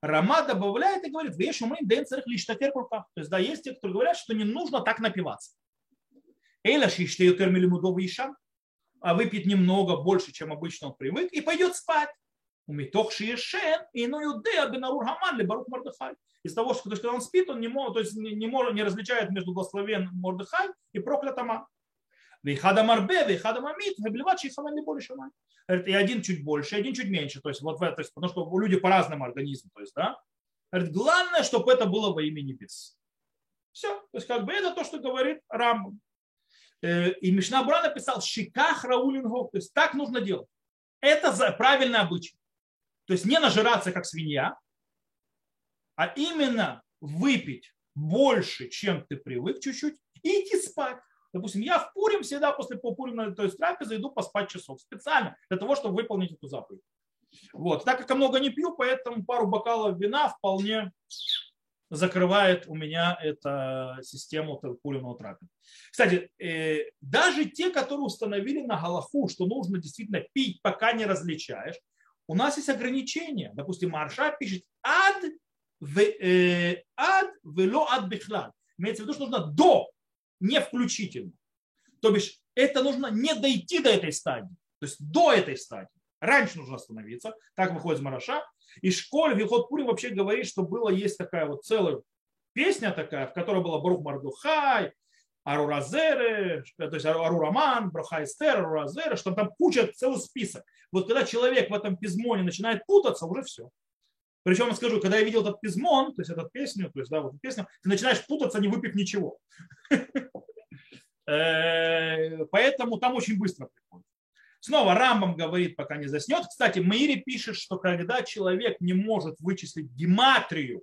Рама добавляет и говорит, вещь умрим дэн царих лишь То есть, да, есть те, которые говорят, что не нужно так напиваться. Эйла шиштею термилимудов ишам, а выпьет немного, больше, чем обычно он привык, и пойдет спать. У метох шиешен, и ну юдея бенарур хаман ли барух мордыхай. Из того, что когда он спит, он не, может, то есть не, может, не различает между благословен Мордыхай и проклятама. Вейхада марбе, вейхада мамит, веблеват шейхаман не больше шамай. И один чуть больше, один чуть меньше. То есть, вот в это, потому что люди по-разному организму. То есть, да? Говорит, главное, чтобы это было во имя небес. Все. То есть, как бы это то, что говорит Рамбам. Э, и Мишна Бура написал «Шиках раулингов». То есть, так нужно делать. Это правильный обычай. То есть, не нажираться, как свинья, а именно выпить больше, чем ты привык чуть-чуть, и идти спать. Допустим, я в Пурим всегда после Пурим, то есть трапезы, иду поспать часов специально для того, чтобы выполнить эту заповедь. Вот. Так как я много не пью, поэтому пару бокалов вина вполне закрывает у меня эту систему пуримного трапезы. Кстати, э, даже те, которые установили на Галаху, что нужно действительно пить, пока не различаешь, у нас есть ограничения. Допустим, Марша пишет ад э, ад вело ад бихлад. Имеется в виду, что нужно до не включительно. То бишь, это нужно не дойти до этой стадии, то есть до этой стадии. Раньше нужно остановиться, так выходит из Мараша. И школе Вихот Пурим вообще говорит, что было, есть такая вот целая песня такая, в которой была Брух Мардухай, Аруразеры, то есть Арураман, Эстер, Аруразеры, что там куча, целый список. Вот когда человек в этом пизмоне начинает путаться, уже все. Причем я скажу, когда я видел этот пизмон, то есть эту песню, то есть, да, вот эту песню, ты начинаешь путаться, не выпив ничего. <laughs> Э, поэтому там очень быстро приходит. Снова Рамбам говорит, пока не заснет. Кстати, Маири пишет, что когда человек не может вычислить гематрию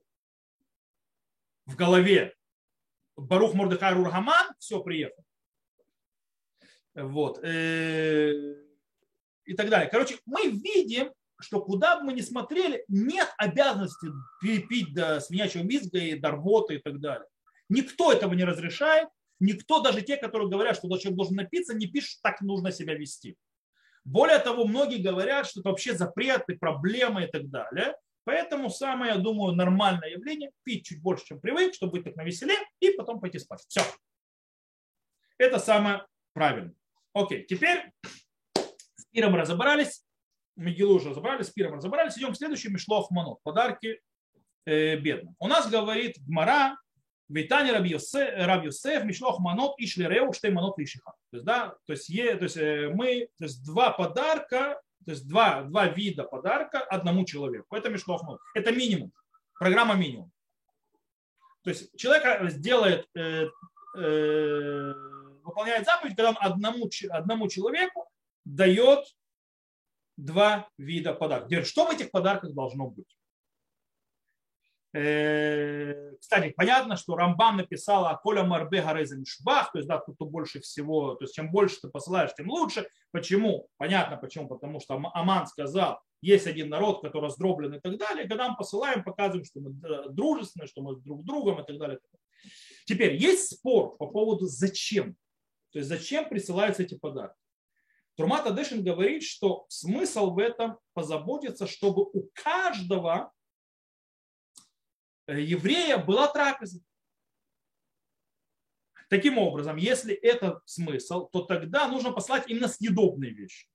в голове, Барух Мордыхай Рургаман, все, приехал. Вот. Э, и так далее. Короче, мы видим, что куда бы мы ни смотрели, нет обязанности пить до свинячьего мизга и до рвоты и так далее. Никто этого не разрешает, никто, даже те, которые говорят, что человек должен напиться, не пишут, так нужно себя вести. Более того, многие говорят, что это вообще запреты, проблемы и так далее. Поэтому самое, я думаю, нормальное явление – пить чуть больше, чем привык, чтобы быть так на веселе, и потом пойти спать. Все. Это самое правильное. Окей, теперь с пиром разобрались. Мегилу уже разобрались, с пиром разобрались. Идем к следующему Мишлох Манот. Подарки э, бедным. У нас говорит Гмара, Витани Раб Йосеф, Мишлох Манот и Шлереу, Штей Манот Лишиха. То есть, да, то есть, е, то есть э, мы, то есть два подарка, то есть два, два вида подарка одному человеку. Это Мишлох Манот. Это минимум. Программа минимум. То есть человек сделает, э, э, выполняет заповедь, когда он одному, одному человеку дает два вида подарков. Что в этих подарках должно быть? Э, кстати, понятно, что Рамбам написал о Коля Марбе Гарезен Шбах, то есть, да, кто больше всего, то есть, чем больше ты посылаешь, тем лучше. Почему? Понятно почему, потому что Аман сказал, есть один народ, который раздроблен и так далее. Когда мы посылаем, показываем, что мы дружественны, что мы друг с другом и так далее. Теперь есть спор по поводу зачем. То есть зачем присылаются эти подарки. Трумат Адешин говорит, что смысл в этом позаботиться, чтобы у каждого еврея была трапеза. Таким образом, если это смысл, то тогда нужно послать именно съедобные вещи.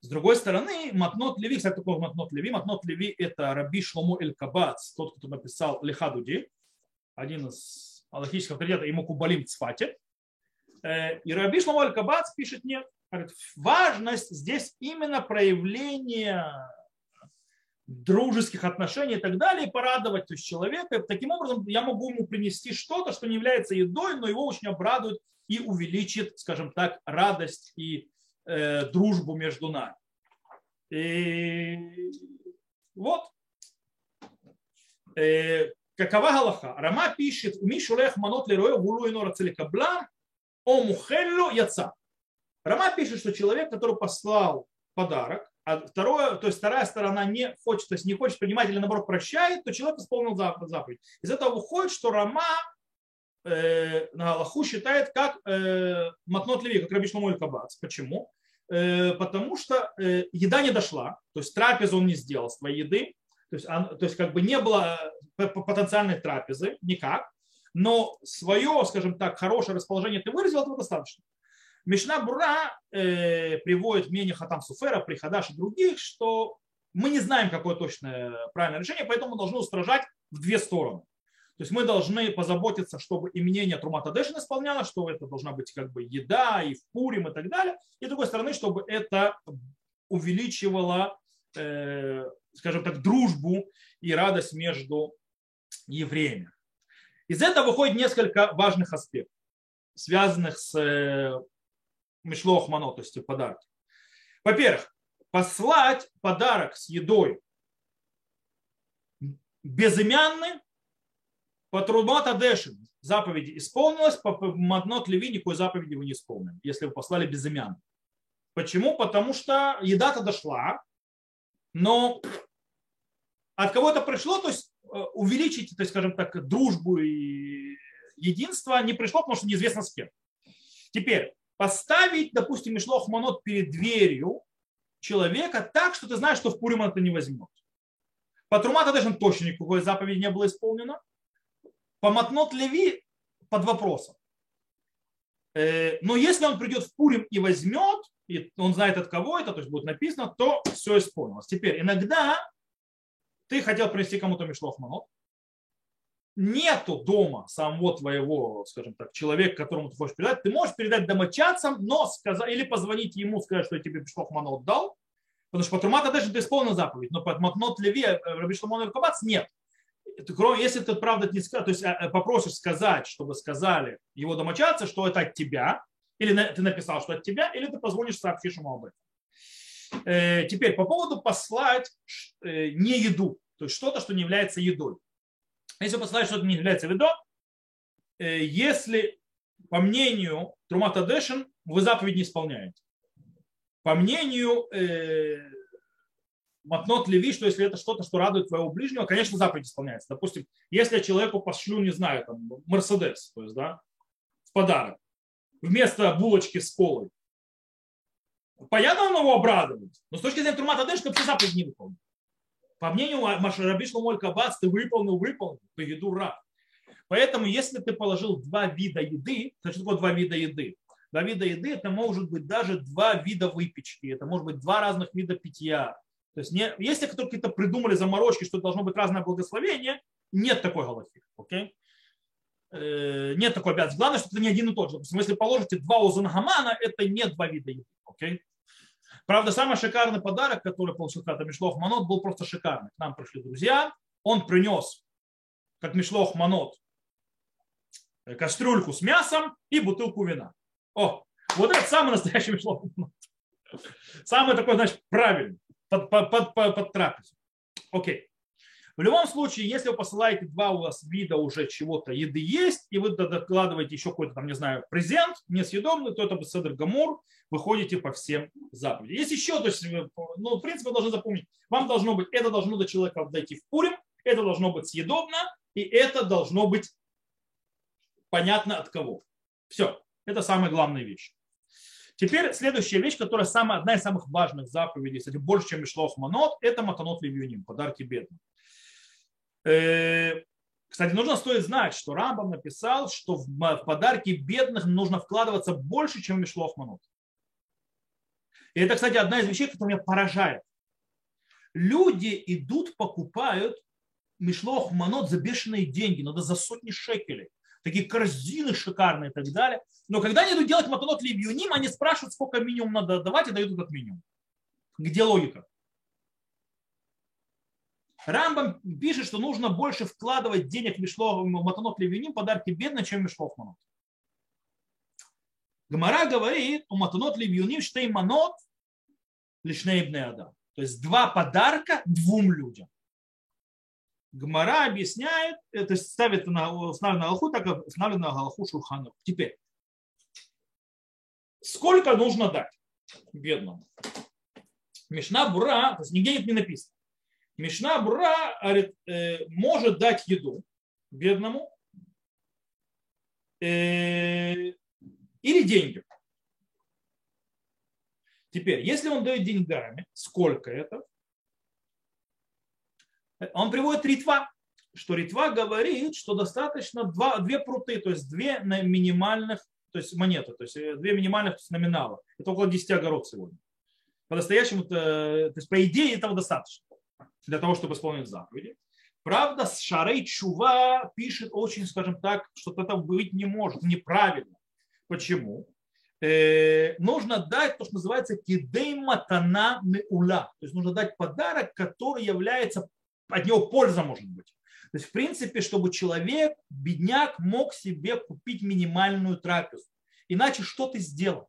С другой стороны, Матнот Леви, кстати, такой Матнот Леви. Матнот Леви – это Раби Шлому Эль Кабац, тот, кто написал Лехадуди, один из аллахических авторитетов, ему Кубалим Цфате. Э, и Раби Шлому Эль Кабац пишет нет важность здесь именно проявление дружеских отношений и так далее, и порадовать то есть, человека. Таким образом, я могу ему принести что-то, что не является едой, но его очень обрадует и увеличит, скажем так, радость и э, дружбу между нами. И вот. Э, какова Галаха? Рама пишет, Мишулех манот лероя гулу целикаблан, о мухеллю яца. Рама пишет, что человек, который послал подарок, а второе, то есть вторая сторона не хочет, то есть не хочет принимать или наоборот прощает, то человек исполнил заповедь. Из этого выходит, что Рама э, на Аллаху считает как э, Матнот Леви, как Раби Шломоль Кабац. Почему? Э, потому что э, еда не дошла, то есть трапезу он не сделал с твоей еды, то есть, он, то есть как бы не было э, потенциальной трапезы никак, но свое, скажем так, хорошее расположение ты выразил, этого достаточно. Мишна Бура э, приводит мнение Хатам Суфера, Прихадаш и других, что мы не знаем, какое точное правильное решение, поэтому мы должны устражать в две стороны. То есть мы должны позаботиться, чтобы и мнение Трумата Дэшин исполнялось, что это должна быть как бы еда и в Пурим и так далее. И с другой стороны, чтобы это увеличивало, э, скажем так, дружбу и радость между евреями. Из этого выходит несколько важных аспектов, связанных с э, Мишлох Мано, то есть подарки. Во-первых, послать подарок с едой безымянный по Трумат Адешин заповеди исполнилось, по Матнот Леви никакой заповеди вы не исполнили, если вы послали безымянный. Почему? Потому что еда-то дошла, но от кого-то пришло, то есть э, увеличить, то есть, скажем так, дружбу и единство не пришло, потому что неизвестно с кем. Теперь, поставить, допустим, Мишлох Манот перед дверью человека так, что ты знаешь, что в Пурим это не возьмет. По Трумата даже точно никакой заповеди не было исполнено. По Матнот Леви под вопросом. Э, но если он придет в Пурим и возьмет, и он знает от кого это, то есть будет написано, то все исполнилось. Теперь, иногда ты хотел принести кому-то Мишлох Манот, нету дома самого твоего, скажем так, человека, которому ты хочешь передать, ты можешь передать домочадцам, но сказать, или позвонить ему, сказать, что я тебе Бишлох Манот дал, потому что по Трумата даже ты исполнил заповедь, но по Матнот Леви, э, Раби Шломон Кабац нет. Кроме, если ты правда не скажешь, то есть э, попросишь сказать, чтобы сказали его домочадцы, что это от тебя, или ты написал, что от тебя, или ты позвонишь, сообщишь ему об этом. Э, теперь по поводу послать не еду, то есть что-то, что не является едой. Если посылать что-то не является видом, э, если, по мнению Трумата Дэшин, вы заповедь не исполняете. По мнению э, Матнот Леви, что если это что-то, что радует твоего ближнего, конечно, заповедь исполняется. Допустим, если я человеку пошлю, не знаю, там, Мерседес, то есть, да, в подарок, вместо булочки с колой, понятно, он его обрадует. Но с точки зрения Трумата Дэшин, все заповедь не выполнит. По мнению Раби Шломоль Кабац, ты выполнил, выполнил, ты еду рад. Поэтому, если ты положил два вида еды, то что два вида еды? Два вида еды это может быть даже два вида выпечки, это может быть два разных вида питья. То есть не, если какие-то придумали заморочки, что должно быть разное благословение, нет такой галахи. Okay? Э, нет такой обязанности. Главное, чтобы это не один и тот же. Допустим, если положите два узангамана, это не два вида еды. Okay? Правда, самый шикарный подарок, который получил когда Мишлох Манот, был просто шикарный. К нам пришли друзья, он принес, как Мишлох Манот, э, кастрюльку с мясом и бутылку вина. О, вот это самый настоящий Мишлох Манот. Самый такой, значит, правильный, под, под, под, под, под трапезу. Окей. В любом случае, если вы посылаете два у вас вида уже чего-то еды есть, и вы докладываете еще какой-то там, не знаю, презент несъедобный, то это бы Седр Гамур, выходите по всем заповедям. Есть еще, то есть, ну, в принципе, вы должны запомнить, вам должно быть, это должно до человека дойти в Пурим, это должно быть съедобно, и это должно быть понятно от кого. Все, это самая главная вещь. Теперь следующая вещь, которая самая, одна из самых важных заповедей, кстати, больше, чем Мишлох Манот, это Матанот Левионим, подарки бедным. Э, кстати, нужно стоит знать, что Рамбам написал, что в подарки бедных нужно вкладываться больше, чем в Манот. И это, кстати, одна из вещей, которая меня поражает. Люди идут, покупают Мишлох Манот за бешеные деньги, надо за сотни шекелей. Такие корзины шикарные и так далее. Но когда они идут делать матанот ливьюним, они спрашивают, сколько минимум надо давать и дают этот минимум. Где логика? Рамбам пишет, что нужно больше вкладывать денег в Мишлох, Матанот Левиним, подарки бедно, чем в Мишлох Манот. Гмара говорит, у Матанот Левиним штей манот лишней адам. То есть два подарка двум людям. Гмара объясняет, это ставит на, устанавливает на Галаху, так как устанавливает на Галаху Шурхану. Теперь, сколько нужно дать бедному? Мишна Бура, то есть нигде нет не написано. Мишна Бура говорит, э, может дать еду бедному э, или деньги. Теперь, если он дает деньгами, сколько это? Он приводит ритва, что ритва говорит, что достаточно два, две пруты, то есть две минимальных, то есть монеты, то есть э, две минимальных то есть номинала. Это около 10 огород сегодня. По-настоящему, то есть по идее этого достаточно для того, чтобы исполнить заповеди. Правда, Шарей Чува пишет очень, скажем так, что это быть не может, неправильно. Почему? Э, нужно дать то, что называется кидей матана меула. То есть нужно дать подарок, который является, от него польза может быть. То есть, в принципе, чтобы человек, бедняк, мог себе купить минимальную трапезу. Иначе что ты сделал?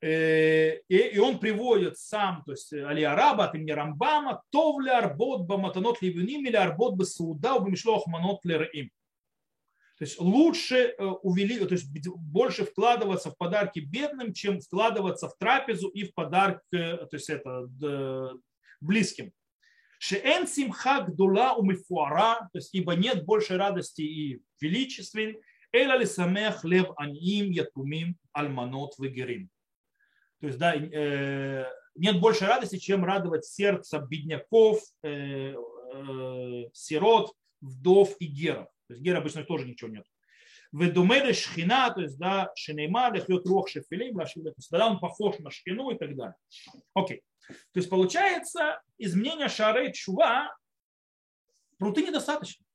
Э, и он приводит сам, то есть Али Араба от имени Рамбама, Товля Арбот Баматанот Ливюним или Арбот Басауда Бамишлох Манот им. То есть лучше э, увели, то есть больше вкладываться в подарки бедным, чем вкладываться в трапезу и в подарок, э, то есть это близким. Шеэн симха гдула умифуара, то есть ибо нет большей радости и величества, эла ли самех лев аним ятумим альманот вегерим. То есть, да, э, нет большей радости, чем радовать сердце бедняков, э, э, сирот, вдов и геров. То есть гера обычно тоже ничего нет. Ведумеды шхина, то есть, да, шинейма, лехлет рух шефилим, тогда он похож на шхину и так далее. Окей. То есть получается, изменение шары чува пруты недостаточно.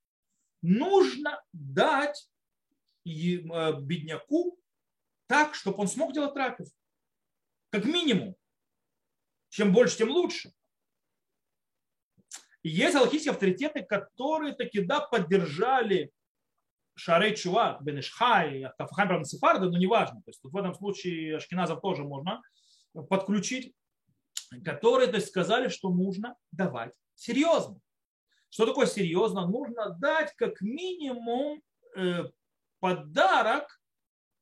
Нужно дать бедняку так, чтобы он смог делать трапезу. Как минимум. Чем больше, тем лучше. И есть алхийские авторитеты, которые таки да поддержали Шарей Чува, Бенешхай, Кафахайм, правда, Сефарда, но неважно. То есть тут в этом случае Ашкиназов тоже можно подключить, которые то есть, сказали, что нужно давать серьезно. Что такое серьезно? Нужно дать как минимум э, подарок,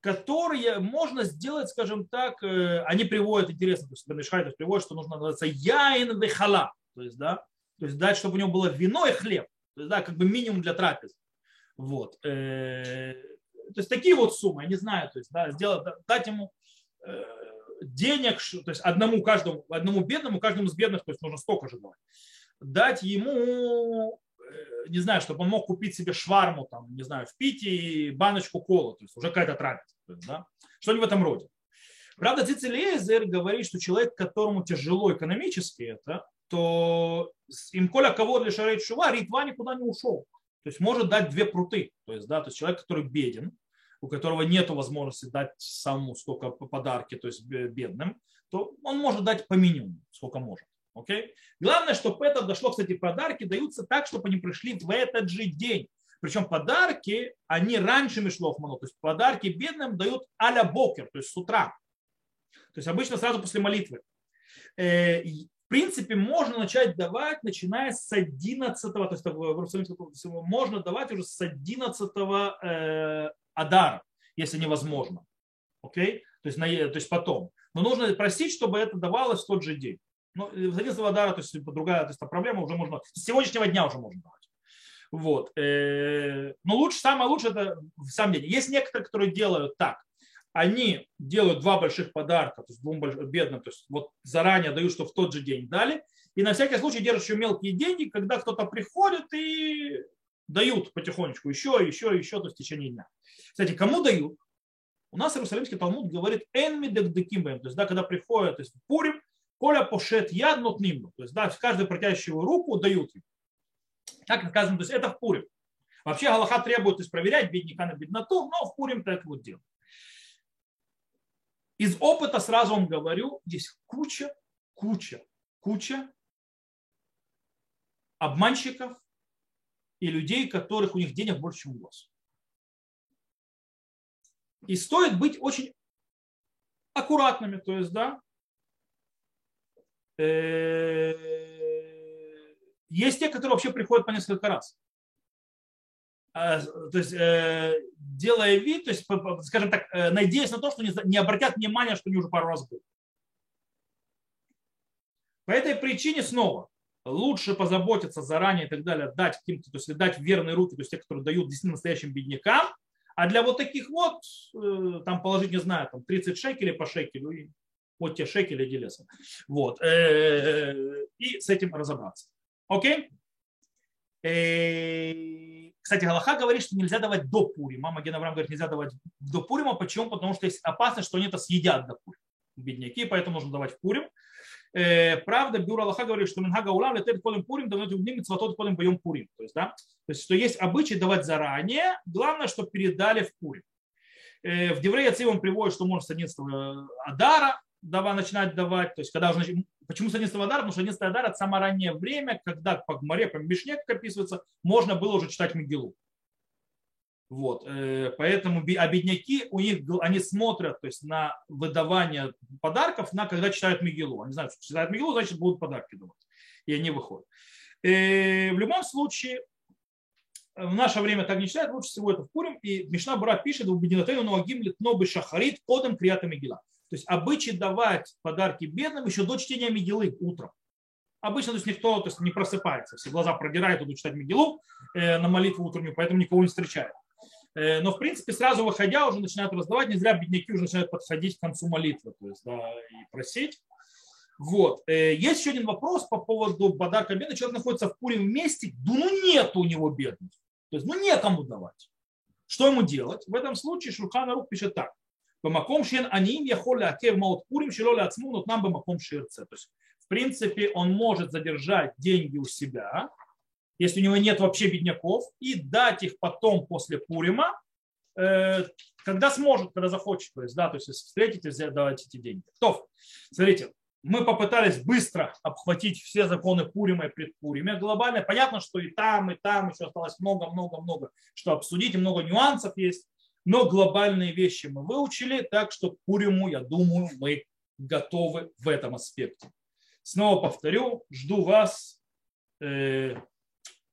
которые можно сделать, скажем так, э, они приводят, интересно, то есть Бенешхай приводит, что нужно называться яин вехала, то есть, да, то есть дать, чтобы у него было вино и хлеб, то есть, да, как бы минимум для трапезы. Вот. Э, то есть такие вот суммы, я не знаю, то есть, да, сделать, дать ему э, денег, то есть одному каждому, одному бедному, каждому из бедных, то есть нужно столько же давать. Дать ему не знаю, чтобы он мог купить себе шварму, там, не знаю, в Пите и баночку кола, то есть уже какая-то трапеза, да? что-нибудь в этом роде. Правда, Цицелиезер говорит, что человек, которому тяжело экономически это, то им коля кого для шарей шува, ритва никуда не ушел. То есть может дать две пруты. То есть, да, то есть человек, который беден, у которого нет возможности дать самому столько подарки, то есть бедным, то он может дать по минимуму, сколько может. Okay? Главное, чтобы это дошло, кстати, подарки даются так, чтобы они пришли в этот же день. Причем подарки, они раньше Мишлов Ману, то есть подарки бедным дают аля бокер, то есть с утра. То есть обычно сразу после молитвы. Э, в принципе, можно начать давать, начиная с 11 то есть можно давать уже с 11 э, Адара, если невозможно. Окей? То, есть, то есть потом. Но нужно просить, чтобы это давалось в тот же день. Ну, 11 Адара, то есть другая то есть, проблема уже можно, с сегодняшнего дня уже можно давать. Вот. Э, но лучше, самое лучшее это в самом деле. Есть некоторые, которые делают так. Они делают два больших подарка, то есть двум бедным, то есть вот заранее дают, что в тот же день дали, и на всякий случай держат еще мелкие деньги, когда кто-то приходит и дают потихонечку еще, еще, еще, то есть в течение дня. Кстати, кому дают? У нас Иерусалимский Талмуд говорит «энми декдекимбэм», то есть да, когда приходят, то есть в Пурим, Коля пошет яд нотниму. То есть да, каждый протяжущую руку дают им. Так сказано, то есть это в Пурим. Вообще Галаха требует то проверять бедняка на бедноту, но в Пурим так вот делают. Из опыта сразу вам говорю, здесь куча, куча, куча обманщиков и людей, которых у них денег больше, чем у вас. И стоит быть очень аккуратными, то есть, да, есть те, которые вообще приходят по несколько раз. А, то есть, э, делая вид, то есть, скажем так, э, надеясь на то, что не обратят внимания, что они уже пару раз были. По этой причине снова лучше позаботиться заранее и так далее, дать каким-то, то есть дать верные руки, то есть те, которые дают действительно настоящим беднякам, а для вот таких вот, э, там положить, не знаю, там 30 шекелей по шекелю, и вот те шекели делеса. Вот. Э, и с этим разобраться. Окей? Э, кстати, Галаха говорит, что нельзя давать до Пурима. Маген Авраам говорит, нельзя давать до Пурима. Почему? Потому что есть опасность, что они это съедят до Пурима. Бедняки, поэтому нужно давать в Пурим. Э, правда, Бюро Аллаха говорит, что Минхага Улам летет полем Пурим, давно днем цватот полем боем Пурим. То есть, да, то есть, что есть обычай давать заранее, главное, чтобы передали в Пурим. В Деврее он приводит, что можно с 11 Адара давай, начинать давать, то есть когда уже, почему с 11 Адара? Потому что 11 Адара это самое раннее время, когда по Гмаре, по Мишне, как описывается, можно было уже читать Мигилу. Вот, э, поэтому а бедняки, у них, они смотрят то есть, на выдавание подарков, на когда читают Мигилу. Они знают, что читают Мигилу, значит будут подарки давать. И они выходят. И э, в любом случае, в наше время так не читают, лучше всего это в Пурим. И Мишна Бура пишет, в Бединатейну Ноагим Литнобы Шахарит кодом Крията Мигила. То есть обычай давать подарки бедным еще до чтения Мигилы утром. Обычно то есть никто то есть, не просыпается, все глаза продирают, идут читать Мигилу э, на молитву утреннюю, поэтому никого не встречает. Э, но в принципе сразу выходя уже начинают раздавать, не зря бедняки уже начинают подходить к концу молитвы, то есть да, и просить. Вот. Э, есть еще один вопрос по поводу подарка бедных. Человек находится в Пуре вместе, да ну нет у него бедных. То есть ну некому давать. Что ему делать? В этом случае Шурхан Рух пишет так. Шен аним яхоль лакев маут пурим шило ляцму нот нам бамаком ширце. То есть, в принципе, он может задержать деньги у себя, если у него нет вообще бедняков, и дать их потом после Пурима, э, когда сможет, когда захочет. То есть, да, то есть, если встретитесь, давайте эти деньги. Кто? Смотрите, мы попытались быстро обхватить все законы Пурима и предпурима. Глобально понятно, что и там, и там еще осталось много-много-много, что обсудить, много нюансов есть. Но глобальные вещи мы выучили, так что к Пуриму, я думаю, мы готовы в этом аспекте. Снова повторю, жду вас э,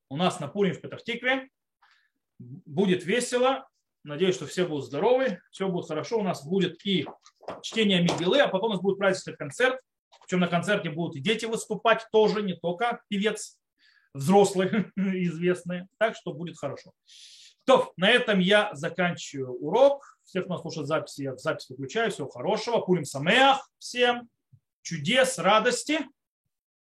у нас на Пурим в Петахтикве. Будет весело. Надеюсь, что все будут здоровы, все будет хорошо. У нас будет и чтение Мигелы, а потом у нас будет праздничный концерт. Причем на концерте будут и дети выступать тоже, не только певец, взрослые <laughs> известные. Так что будет хорошо. То, на этом я заканчиваю урок. Всех, кто нас слушает записи, я в запись выключаю. Всего хорошего. Пурим самеах всем. Чудес, радости.